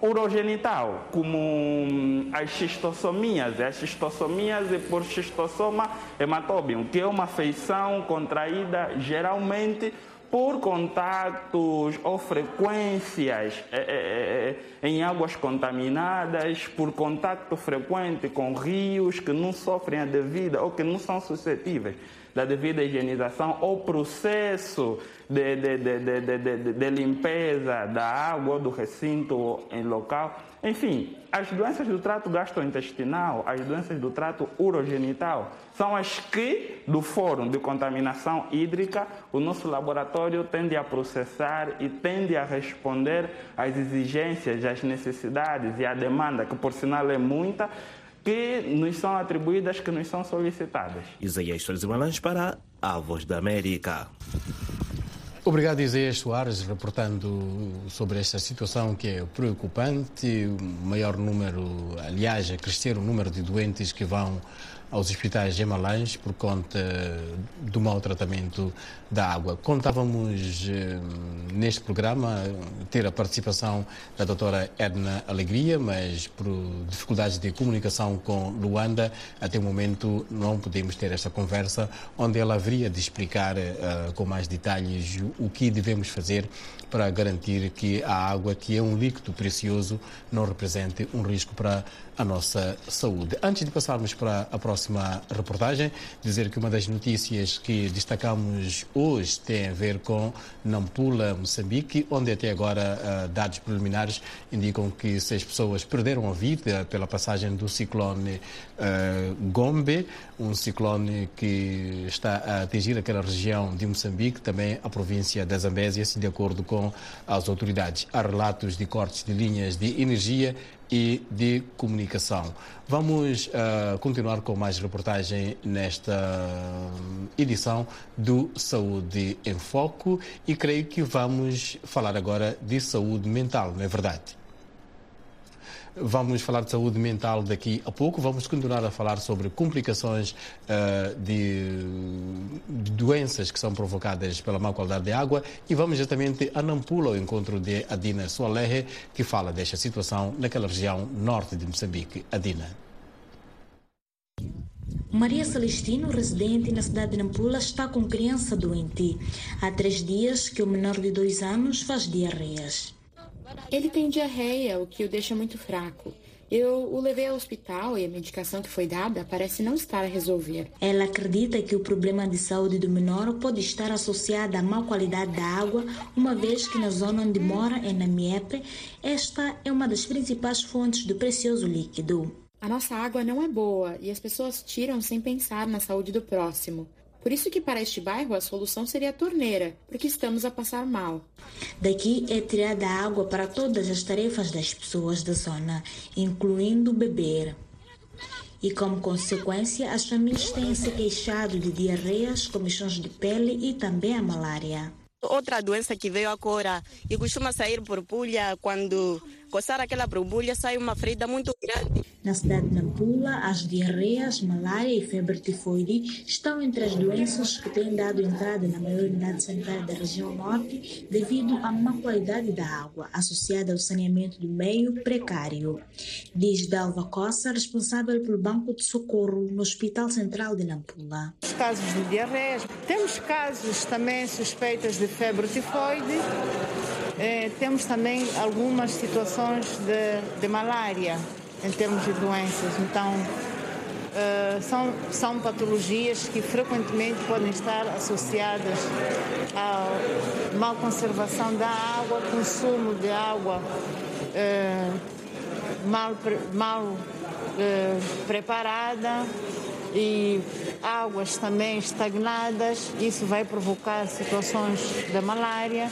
urogenital, como hum, as xistossomias, as xistossomias e por xistossoma hematobium, que é uma feição contraída geralmente por contactos ou frequências é, é, é, em águas contaminadas, por contato frequente com rios que não sofrem a devida ou que não são suscetíveis da devida higienização ou processo de, de, de, de, limpeza da água do recinto em local. Enfim, as doenças do trato gastrointestinal, as doenças do trato urogenital, são as que, do Fórum de Contaminação Hídrica, o nosso laboratório tende a processar e tende a responder às exigências, às necessidades e à demanda, que por sinal é muita, que nos são atribuídas, que nos são solicitadas. Isaías Soares Malange para a Voz da América. Obrigado, Isaías Soares, reportando sobre esta situação que é preocupante. O maior número, aliás, a crescer o número de doentes que vão aos hospitais de Malange por conta do mau tratamento da água. Contávamos eh, neste programa ter a participação da doutora Edna Alegria, mas por dificuldades de comunicação com Luanda, até o momento não podemos ter esta conversa, onde ela haveria de explicar uh, com mais detalhes o que devemos fazer para garantir que a água, que é um líquido precioso, não represente um risco para a nossa saúde. Antes de passarmos para a próxima reportagem. Dizer que uma das notícias que destacamos hoje tem a ver com Nampula, Moçambique, onde até agora uh, dados preliminares indicam que seis pessoas perderam a vida pela passagem do ciclone uh, Gombe, um ciclone que está a atingir aquela região de Moçambique, também a província da Zambésia, de acordo com as autoridades. Há relatos de cortes de linhas de energia e de comunicação. Vamos uh, continuar com mais reportagem nesta edição do Saúde em Foco e creio que vamos falar agora de saúde mental, não é verdade? Vamos falar de saúde mental daqui a pouco. Vamos continuar a falar sobre complicações uh, de, doenças que são provocadas pela má qualidade de água e vamos exatamente a Nampula, ao encontro de Adina Soalehe, que fala desta situação naquela região norte de Moçambique. Adina. Maria Celestino, residente na cidade de Nampula, está com criança doente. Há três dias que o menor de dois anos faz diarreias. Ele tem diarreia, o que o deixa muito fraco. Eu o levei ao hospital e a medicação que foi dada parece não estar a resolver. Ela acredita que o problema de saúde do menor pode estar associado à má qualidade da água, uma vez que na zona onde mora, em Namiepe, esta é uma das principais fontes do precioso líquido. A nossa água não é boa e as pessoas tiram sem pensar na saúde do próximo. Por isso que para este bairro a solução seria a torneira, porque estamos a passar mal. Daqui é tirada água para todas as tarefas das pessoas da zona, incluindo beber. E como consequência, as famílias têm se queixado de diarreias, comissões de pele e também a malária. Outra doença que veio agora e costuma sair por pulha quando coçar aquela borbulha sai uma ferida muito grande. Na cidade de Nampula, as diarreias, malária e febre tifoide estão entre as doenças que têm dado entrada na maior unidade sanitária da região norte devido à má qualidade da água, associada ao saneamento do meio precário. Diz Dalva Costa, responsável pelo Banco de Socorro no Hospital Central de Nampula. Os casos de diarreias, temos casos também suspeitas de febre tifoide, eh, temos também algumas situações de, de malária em termos de doenças. Então, uh, são, são patologias que frequentemente podem estar associadas à mal conservação da água, consumo de água uh, mal, mal uh, preparada e águas também estagnadas. Isso vai provocar situações da malária.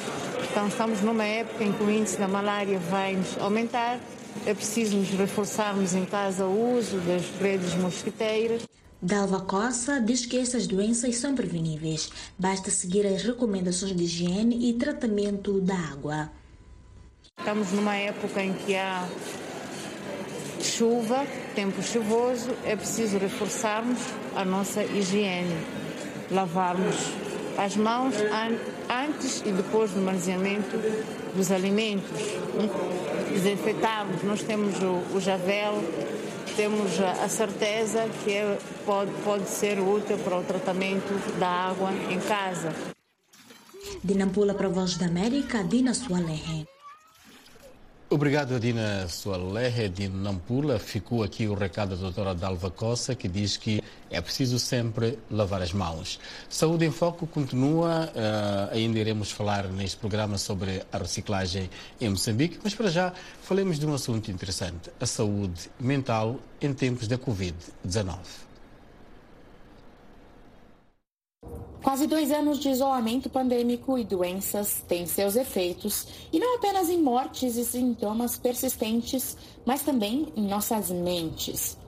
Então, estamos numa época em que o índice da malária vai aumentar é preciso nos reforçarmos em casa o uso das redes mosquiteiras. Dalva Costa diz que essas doenças são preveníveis. Basta seguir as recomendações de higiene e tratamento da água. Estamos numa época em que há chuva, tempo chuvoso, é preciso reforçarmos a nossa higiene, lavarmos as mãos antes e depois do manuseamento dos alimentos, desinfetarmos. Nós temos o, o javel, temos a, a certeza que é, pode, pode ser útil para o tratamento da água em casa. De Nampula para a Voz da América, Dina Sualehe. Obrigado, Adina Sualehe de Nampula. Ficou aqui o recado da doutora Dalva Costa, que diz que é preciso sempre lavar as mãos. Saúde em Foco continua, uh, ainda iremos falar neste programa sobre a reciclagem em Moçambique, mas para já falemos de um assunto interessante, a saúde mental em tempos da Covid-19. Quase dois anos de isolamento pandêmico e doenças têm seus efeitos, e não apenas em mortes e sintomas persistentes, mas também em nossas mentes.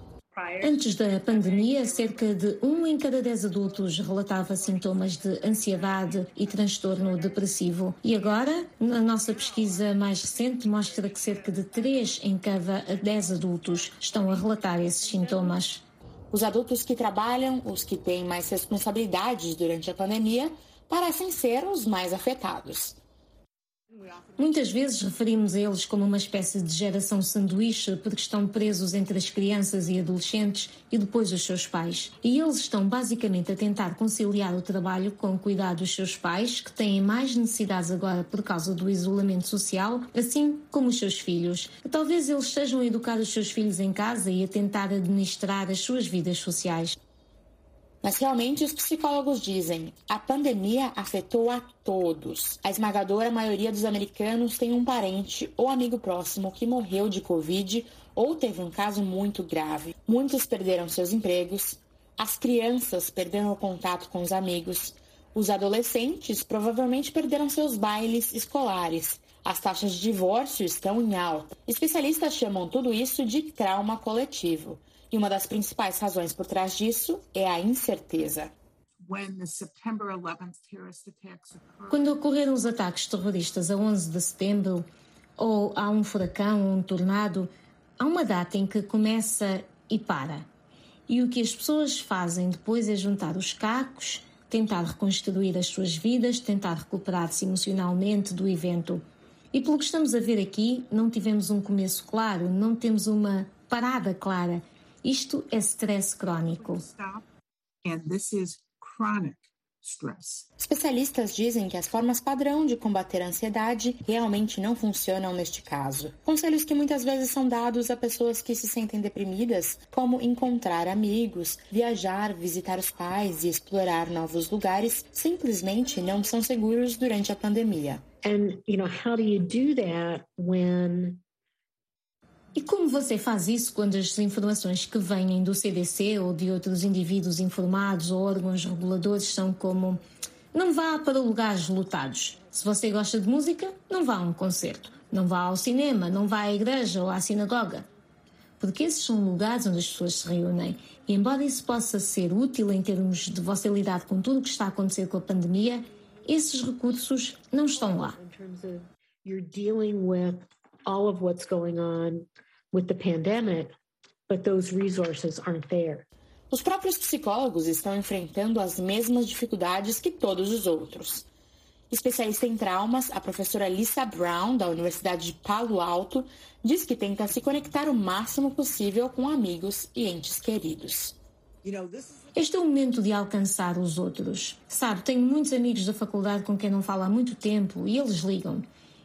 Antes da pandemia, cerca de um em cada dez adultos relatava sintomas de ansiedade e transtorno depressivo. E agora, a nossa pesquisa mais recente mostra que cerca de três em cada dez adultos estão a relatar esses sintomas. Os adultos que trabalham, os que têm mais responsabilidades durante a pandemia, parecem ser os mais afetados. Muitas vezes referimos a eles como uma espécie de geração sanduíche porque estão presos entre as crianças e adolescentes e depois os seus pais. E eles estão basicamente a tentar conciliar o trabalho com o cuidado dos seus pais, que têm mais necessidades agora por causa do isolamento social, assim como os seus filhos. Talvez eles estejam a educar os seus filhos em casa e a tentar administrar as suas vidas sociais. Mas realmente os psicólogos dizem, a pandemia afetou a todos. A esmagadora maioria dos americanos tem um parente ou amigo próximo que morreu de Covid ou teve um caso muito grave. Muitos perderam seus empregos, as crianças perderam o contato com os amigos, os adolescentes provavelmente perderam seus bailes escolares. As taxas de divórcio estão em alta. Especialistas chamam tudo isso de trauma coletivo. E uma das principais razões por trás disso é a incerteza. Quando ocorreram os ataques terroristas a 11 de setembro, ou há um furacão ou um tornado, há uma data em que começa e para. E o que as pessoas fazem depois é juntar os cacos, tentar reconstruir as suas vidas, tentar recuperar-se emocionalmente do evento. E pelo que estamos a ver aqui, não tivemos um começo claro, não temos uma parada clara. Isto é stress crônico. Especialistas dizem que as formas padrão de combater a ansiedade realmente não funcionam neste caso. Conselhos que muitas vezes são dados a pessoas que se sentem deprimidas, como encontrar amigos, viajar, visitar os pais e explorar novos lugares, simplesmente não são seguros durante a pandemia. And you know, how do you do that when e como você faz isso quando as informações que vêm do CDC ou de outros indivíduos informados ou órgãos reguladores são como não vá para lugares lotados. Se você gosta de música, não vá a um concerto. Não vá ao cinema, não vá à igreja ou à sinagoga. Porque esses são lugares onde as pessoas se reúnem. E embora isso possa ser útil em termos de você lidar com tudo o que está a acontecer com a pandemia, esses recursos não estão lá. All of what's going on with the pandemic, but those resources aren't there. Os próprios psicólogos estão enfrentando as mesmas dificuldades que todos os outros. Especialista em traumas, a professora Lisa Brown, da Universidade de Palo Alto, diz que tenta se conectar o máximo possível com amigos e entes queridos. Este é o momento de alcançar os outros. Sabe, tenho muitos amigos da faculdade com quem não falo há muito tempo e eles ligam.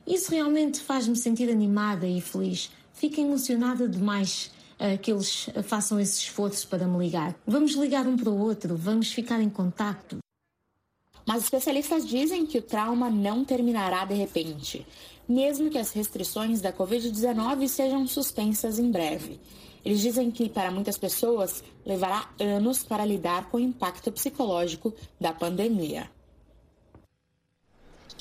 Isso realmente faz-me sentir animada e feliz. Fico emocionada demais uh, que eles façam esse esforço para me ligar. Vamos ligar um para o outro, vamos ficar em contato. Mas especialistas dizem que o trauma não terminará de repente, mesmo que as restrições da Covid-19 sejam suspensas em breve. Eles dizem que, para muitas pessoas, levará anos para lidar com o impacto psicológico da pandemia.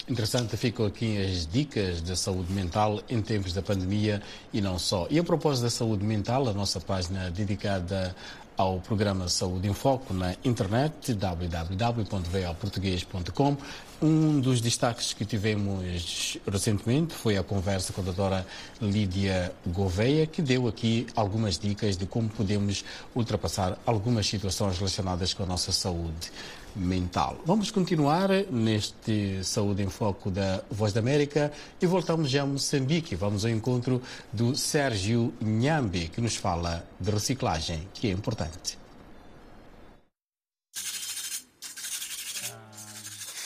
Interessante, ficam aqui as dicas da saúde mental em tempos da pandemia e não só. E a propósito da saúde mental, a nossa página dedicada ao programa Saúde em Foco na internet, www.veoportuguês.com. Um dos destaques que tivemos recentemente foi a conversa com a doutora Lídia Gouveia, que deu aqui algumas dicas de como podemos ultrapassar algumas situações relacionadas com a nossa saúde mental. Vamos continuar neste Saúde em Foco da Voz da América e voltamos já a Moçambique. Vamos ao encontro do Sérgio Nhambi, que nos fala de reciclagem, que é importante.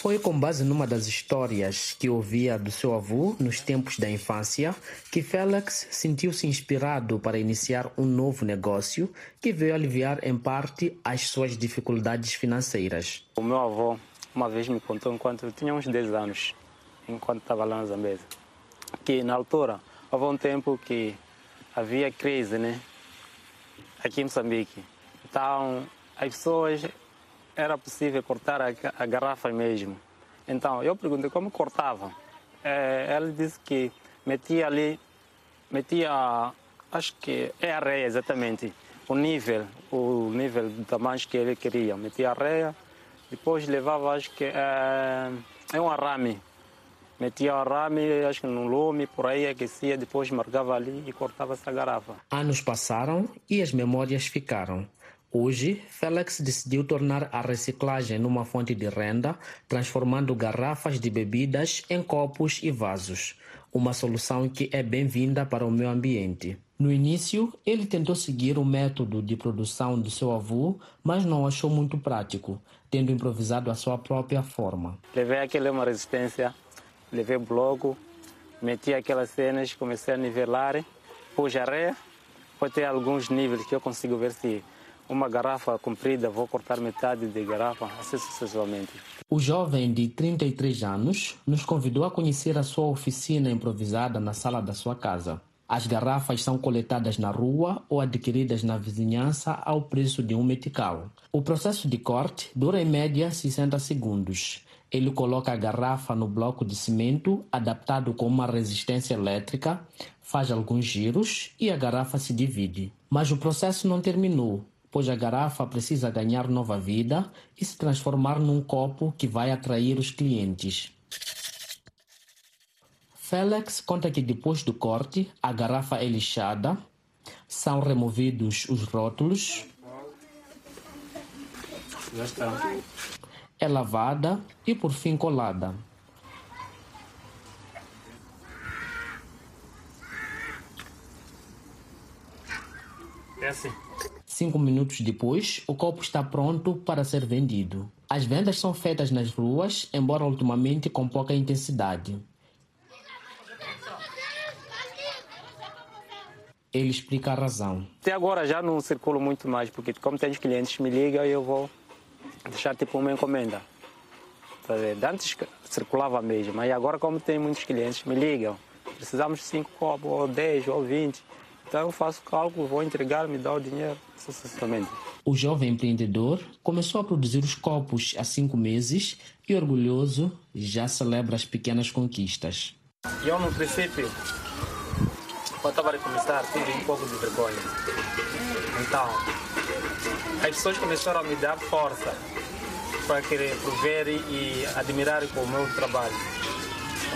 Foi com base numa das histórias que ouvia do seu avô nos tempos da infância que Félix sentiu-se inspirado para iniciar um novo negócio que veio aliviar em parte as suas dificuldades financeiras. O meu avô uma vez me contou enquanto eu tinha uns 10 anos, enquanto estava lá na Zambesa, que na altura houve um tempo que havia crise, né? Aqui em Moçambique. Então, as pessoas era possível cortar a, a garrafa mesmo. Então, eu perguntei como cortava. É, ela disse que metia ali, metia, acho que é areia exatamente, o nível, o nível do tamanho que ele queria. Metia areia, depois levava, acho que é, é um arame. Metia o arame, acho que no lume, por aí aquecia, depois marcava ali e cortava essa garrafa. Anos passaram e as memórias ficaram. Hoje, Félix decidiu tornar a reciclagem numa fonte de renda, transformando garrafas de bebidas em copos e vasos. Uma solução que é bem-vinda para o meio ambiente. No início, ele tentou seguir o método de produção do seu avô, mas não achou muito prático, tendo improvisado a sua própria forma. Levei aquela uma resistência, levei bloco, meti aquelas cenas, comecei a nivelar, pus areia, pode ter alguns níveis que eu consigo ver se uma garrafa comprida, vou cortar metade de garrafa, assim sucessivamente. O jovem de 33 anos nos convidou a conhecer a sua oficina improvisada na sala da sua casa. As garrafas são coletadas na rua ou adquiridas na vizinhança ao preço de um metical. O processo de corte dura em média 60 segundos. Ele coloca a garrafa no bloco de cimento adaptado com uma resistência elétrica, faz alguns giros e a garrafa se divide. Mas o processo não terminou pois a garrafa precisa ganhar nova vida e se transformar num copo que vai atrair os clientes. Félix conta que depois do corte, a garrafa é lixada, são removidos os rótulos, é lavada e por fim colada. É assim. Cinco minutos depois, o copo está pronto para ser vendido. As vendas são feitas nas ruas, embora ultimamente com pouca intensidade. Ele explica a razão. Até agora já não circulo muito mais, porque como tem clientes me ligam e eu vou deixar tipo uma encomenda. Tá Antes circulava mesmo, mas agora como tem muitos clientes me ligam, precisamos de cinco copos, ou 10, ou 20. Então eu faço cálculo, vou entregar, me dá o dinheiro, sucessivamente. O jovem empreendedor começou a produzir os copos há cinco meses e, orgulhoso, já celebra as pequenas conquistas. Eu, no princípio, quando estava a começar, tive um pouco de vergonha. Então, as pessoas começaram a me dar força para querer prover e admirar o meu trabalho.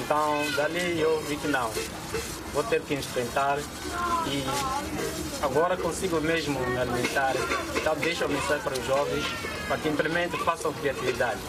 Então, dali eu vi que não, vou ter que enfrentar e agora consigo mesmo me alimentar. Então, deixo a mensagem para os jovens para que implementem, façam criatividade.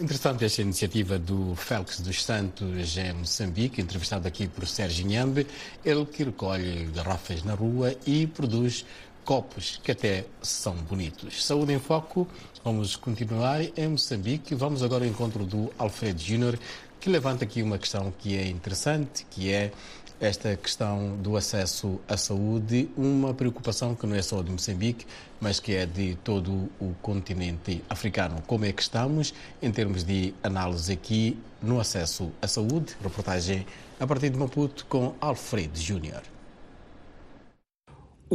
Interessante esta iniciativa do Félix dos Santos em Moçambique, entrevistado aqui por Sérgio Nhambe, ele que recolhe garrafas na rua e produz copos que até são bonitos. Saúde em Foco, vamos continuar em Moçambique. Vamos agora ao encontro do Alfredo Júnior, que levanta aqui uma questão que é interessante, que é esta questão do acesso à saúde, uma preocupação que não é só de Moçambique, mas que é de todo o continente africano. Como é que estamos em termos de análise aqui no acesso à saúde? Reportagem a partir de Maputo com Alfredo Júnior.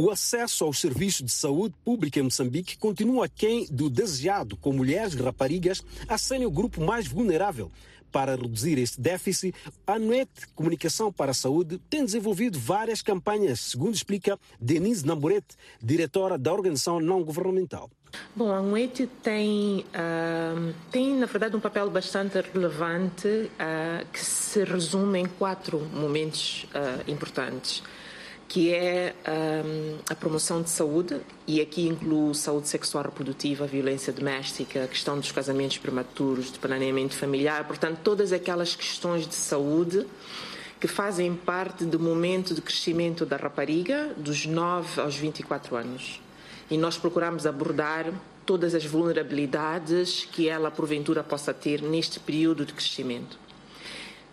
O acesso aos serviços de saúde pública em Moçambique continua aquém do desejado, com mulheres e raparigas a serem o grupo mais vulnerável. Para reduzir este déficit, a NUET Comunicação para a Saúde tem desenvolvido várias campanhas, segundo explica Denise Namborete, diretora da organização não governamental. Bom, a UET tem, uh, tem, na verdade, um papel bastante relevante uh, que se resume em quatro momentos uh, importantes que é um, a promoção de saúde, e aqui inclui saúde sexual reprodutiva, violência doméstica, a questão dos casamentos prematuros, de planeamento familiar, portanto, todas aquelas questões de saúde que fazem parte do momento de crescimento da rapariga, dos 9 aos 24 anos. E nós procuramos abordar todas as vulnerabilidades que ela, porventura, possa ter neste período de crescimento.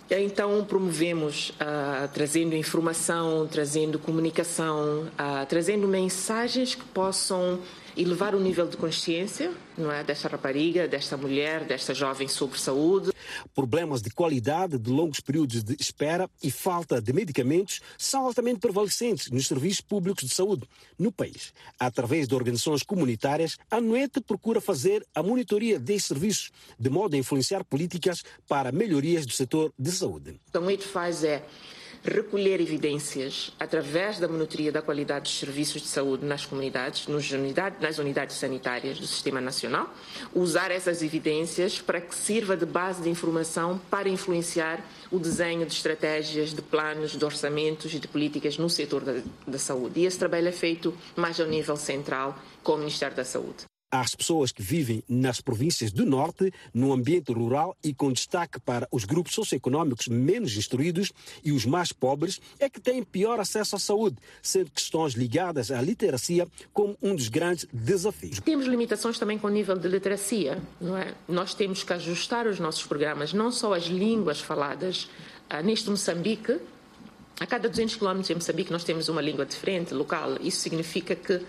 Então, promovemos, uh, trazendo informação, trazendo comunicação, uh, trazendo mensagens que possam elevar o nível de consciência não é, desta rapariga, desta mulher, desta jovem sobre saúde. Problemas de qualidade, de longos períodos de espera e falta de medicamentos são altamente prevalecentes nos serviços públicos de saúde no país. Através de organizações comunitárias, a NUET procura fazer a monitoria destes serviços, de modo a influenciar políticas para melhorias do setor de saúde. Então, o que a NUET faz é recolher evidências através da monitoria da qualidade dos serviços de saúde nas comunidades, nas unidades sanitárias do Sistema Nacional, usar essas evidências para que sirva de base de informação para influenciar o desenho de estratégias, de planos, de orçamentos e de políticas no setor da, da saúde. E esse trabalho é feito mais ao nível central com o Ministério da Saúde às pessoas que vivem nas províncias do Norte, no ambiente rural e com destaque para os grupos socioeconômicos menos instruídos e os mais pobres, é que têm pior acesso à saúde, sendo questões ligadas à literacia como um dos grandes desafios. Temos limitações também com o nível de literacia, não é? Nós temos que ajustar os nossos programas, não só as línguas faladas. Ah, neste Moçambique, a cada 200 quilómetros em Moçambique nós temos uma língua diferente, local. Isso significa que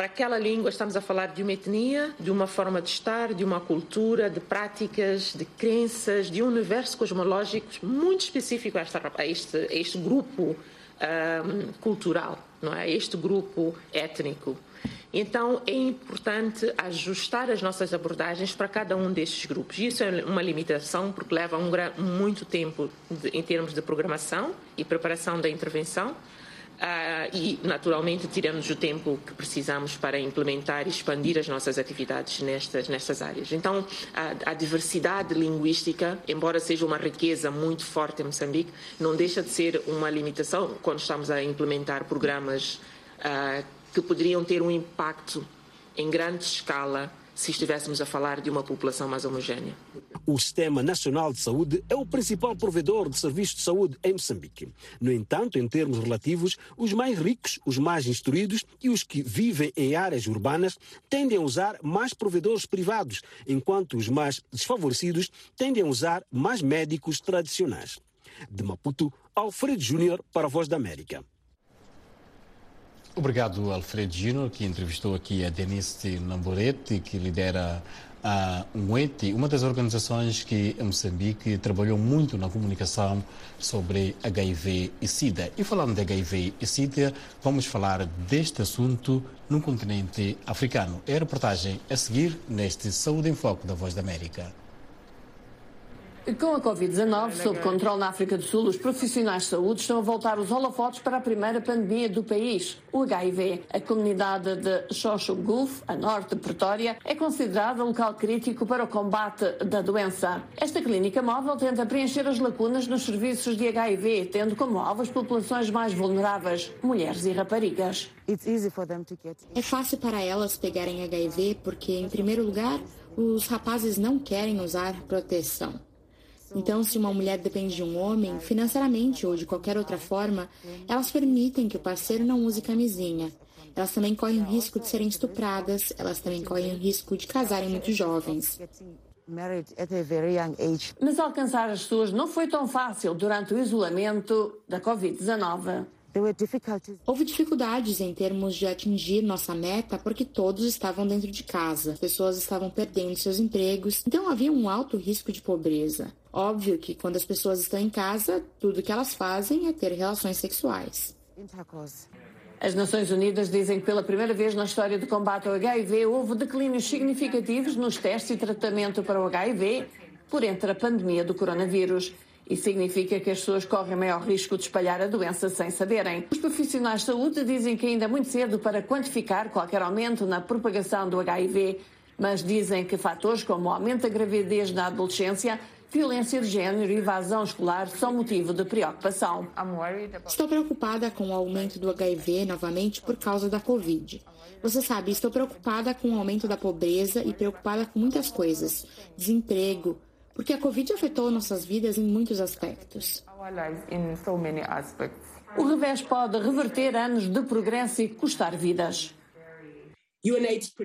para aquela língua estamos a falar de uma etnia, de uma forma de estar, de uma cultura, de práticas, de crenças, de um universo cosmológico muito específico a, esta, a, este, a este, grupo um, cultural, não é? A este grupo étnico. Então é importante ajustar as nossas abordagens para cada um destes grupos. Isso é uma limitação porque leva um, muito tempo de, em termos de programação e preparação da intervenção e, naturalmente, tiramos o tempo que precisamos para implementar e expandir as nossas atividades nestas, nestas áreas. Então, a, a, diversidade linguística, embora seja uma riqueza muito forte em Moçambique, não deixa de ser uma limitação quando estamos a implementar programas uh, que poderiam ter um impacto em grande escala se estivéssemos a falar de uma população mais homogénea. O Sistema Nacional de Saúde é o principal provedor de serviços de saúde em Moçambique. No entanto, em termos relativos, os mais ricos, os mais instruídos e os que vivem em áreas urbanas tendem a usar mais provedores privados, enquanto os mais desfavorecidos tendem a usar mais médicos tradicionais. De Maputo, Alfredo Júnior para a Voz da América. Obrigado, Alfredo Júnior, que entrevistou aqui a Denise Namborete, que lidera a UET, uma das organizações que em Moçambique trabalhou muito na comunicação sobre HIV e SIDA. E falando de HIV e SIDA, vamos falar deste assunto no continente africano. É a reportagem a seguir neste Saúde em Foco da Voz da América. Com a Covid-19 sob controle na África do Sul, os profissionais de saúde estão a voltar os holofotes para a primeira pandemia do país, o HIV. A comunidade de Xoxo Gulf, a norte de Pretória, é considerada local crítico para o combate da doença. Esta clínica móvel tenta preencher as lacunas nos serviços de HIV, tendo como alvo as populações mais vulneráveis, mulheres e raparigas. É fácil para elas pegarem HIV porque, em primeiro lugar, os rapazes não querem usar proteção. Então, se uma mulher depende de um homem, financeiramente ou de qualquer outra forma, elas permitem que o parceiro não use camisinha. Elas também correm o risco de serem estupradas, elas também correm o risco de casarem muito jovens. Mas alcançar as pessoas não foi tão fácil durante o isolamento da Covid-19. Houve dificuldades em termos de atingir nossa meta porque todos estavam dentro de casa, pessoas estavam perdendo seus empregos, então havia um alto risco de pobreza. Óbvio que quando as pessoas estão em casa, tudo que elas fazem é ter relações sexuais. As Nações Unidas dizem que pela primeira vez na história do combate ao HIV houve declínios significativos nos testes e tratamento para o HIV por entre a pandemia do coronavírus. Isso significa que as pessoas correm maior risco de espalhar a doença sem saberem. Os profissionais de saúde dizem que ainda é muito cedo para quantificar qualquer aumento na propagação do HIV, mas dizem que fatores como o aumento da gravidez na adolescência violência de género e evasão escolar são motivo de preocupação. Estou preocupada com o aumento do HIV novamente por causa da Covid. Você sabe, estou preocupada com o aumento da pobreza e preocupada com muitas coisas: desemprego, porque a Covid afetou nossas vidas em muitos aspectos. O revés pode reverter anos de progresso e custar vidas.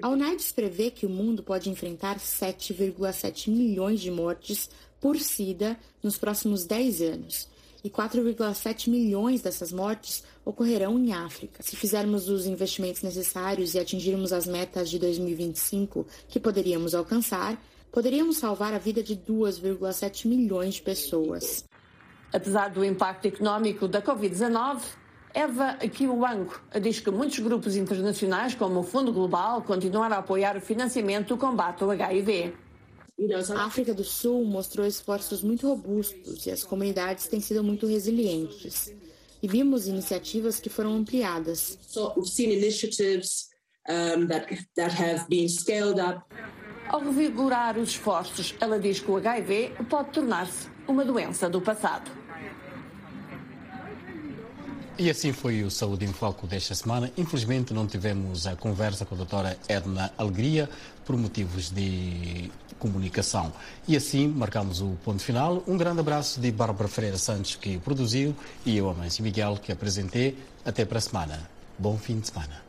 A UNAIDS prevê que o mundo pode enfrentar 7,7 milhões de mortes por SIDA nos próximos 10 anos. E 4,7 milhões dessas mortes ocorrerão em África. Se fizermos os investimentos necessários e atingirmos as metas de 2025 que poderíamos alcançar, poderíamos salvar a vida de 2,7 milhões de pessoas. Apesar do impacto econômico da Covid-19, Eva Kiwango diz que muitos grupos internacionais, como o Fundo Global, continuam a apoiar o financiamento do combate ao HIV. A África do Sul mostrou esforços muito robustos e as comunidades têm sido muito resilientes. E vimos iniciativas que foram ampliadas. So we've seen initiatives um, that, that have been scaled up. Ao revigorar os esforços, ela diz que o HIV pode tornar-se uma doença do passado. E assim foi o Saúde em Foco desta semana. Infelizmente não tivemos a conversa com a doutora Edna Alegria por motivos de comunicação. E assim marcamos o ponto final. Um grande abraço de Bárbara Freire Santos que produziu e eu, Amâncio Miguel, que apresentei. Até para a semana. Bom fim de semana.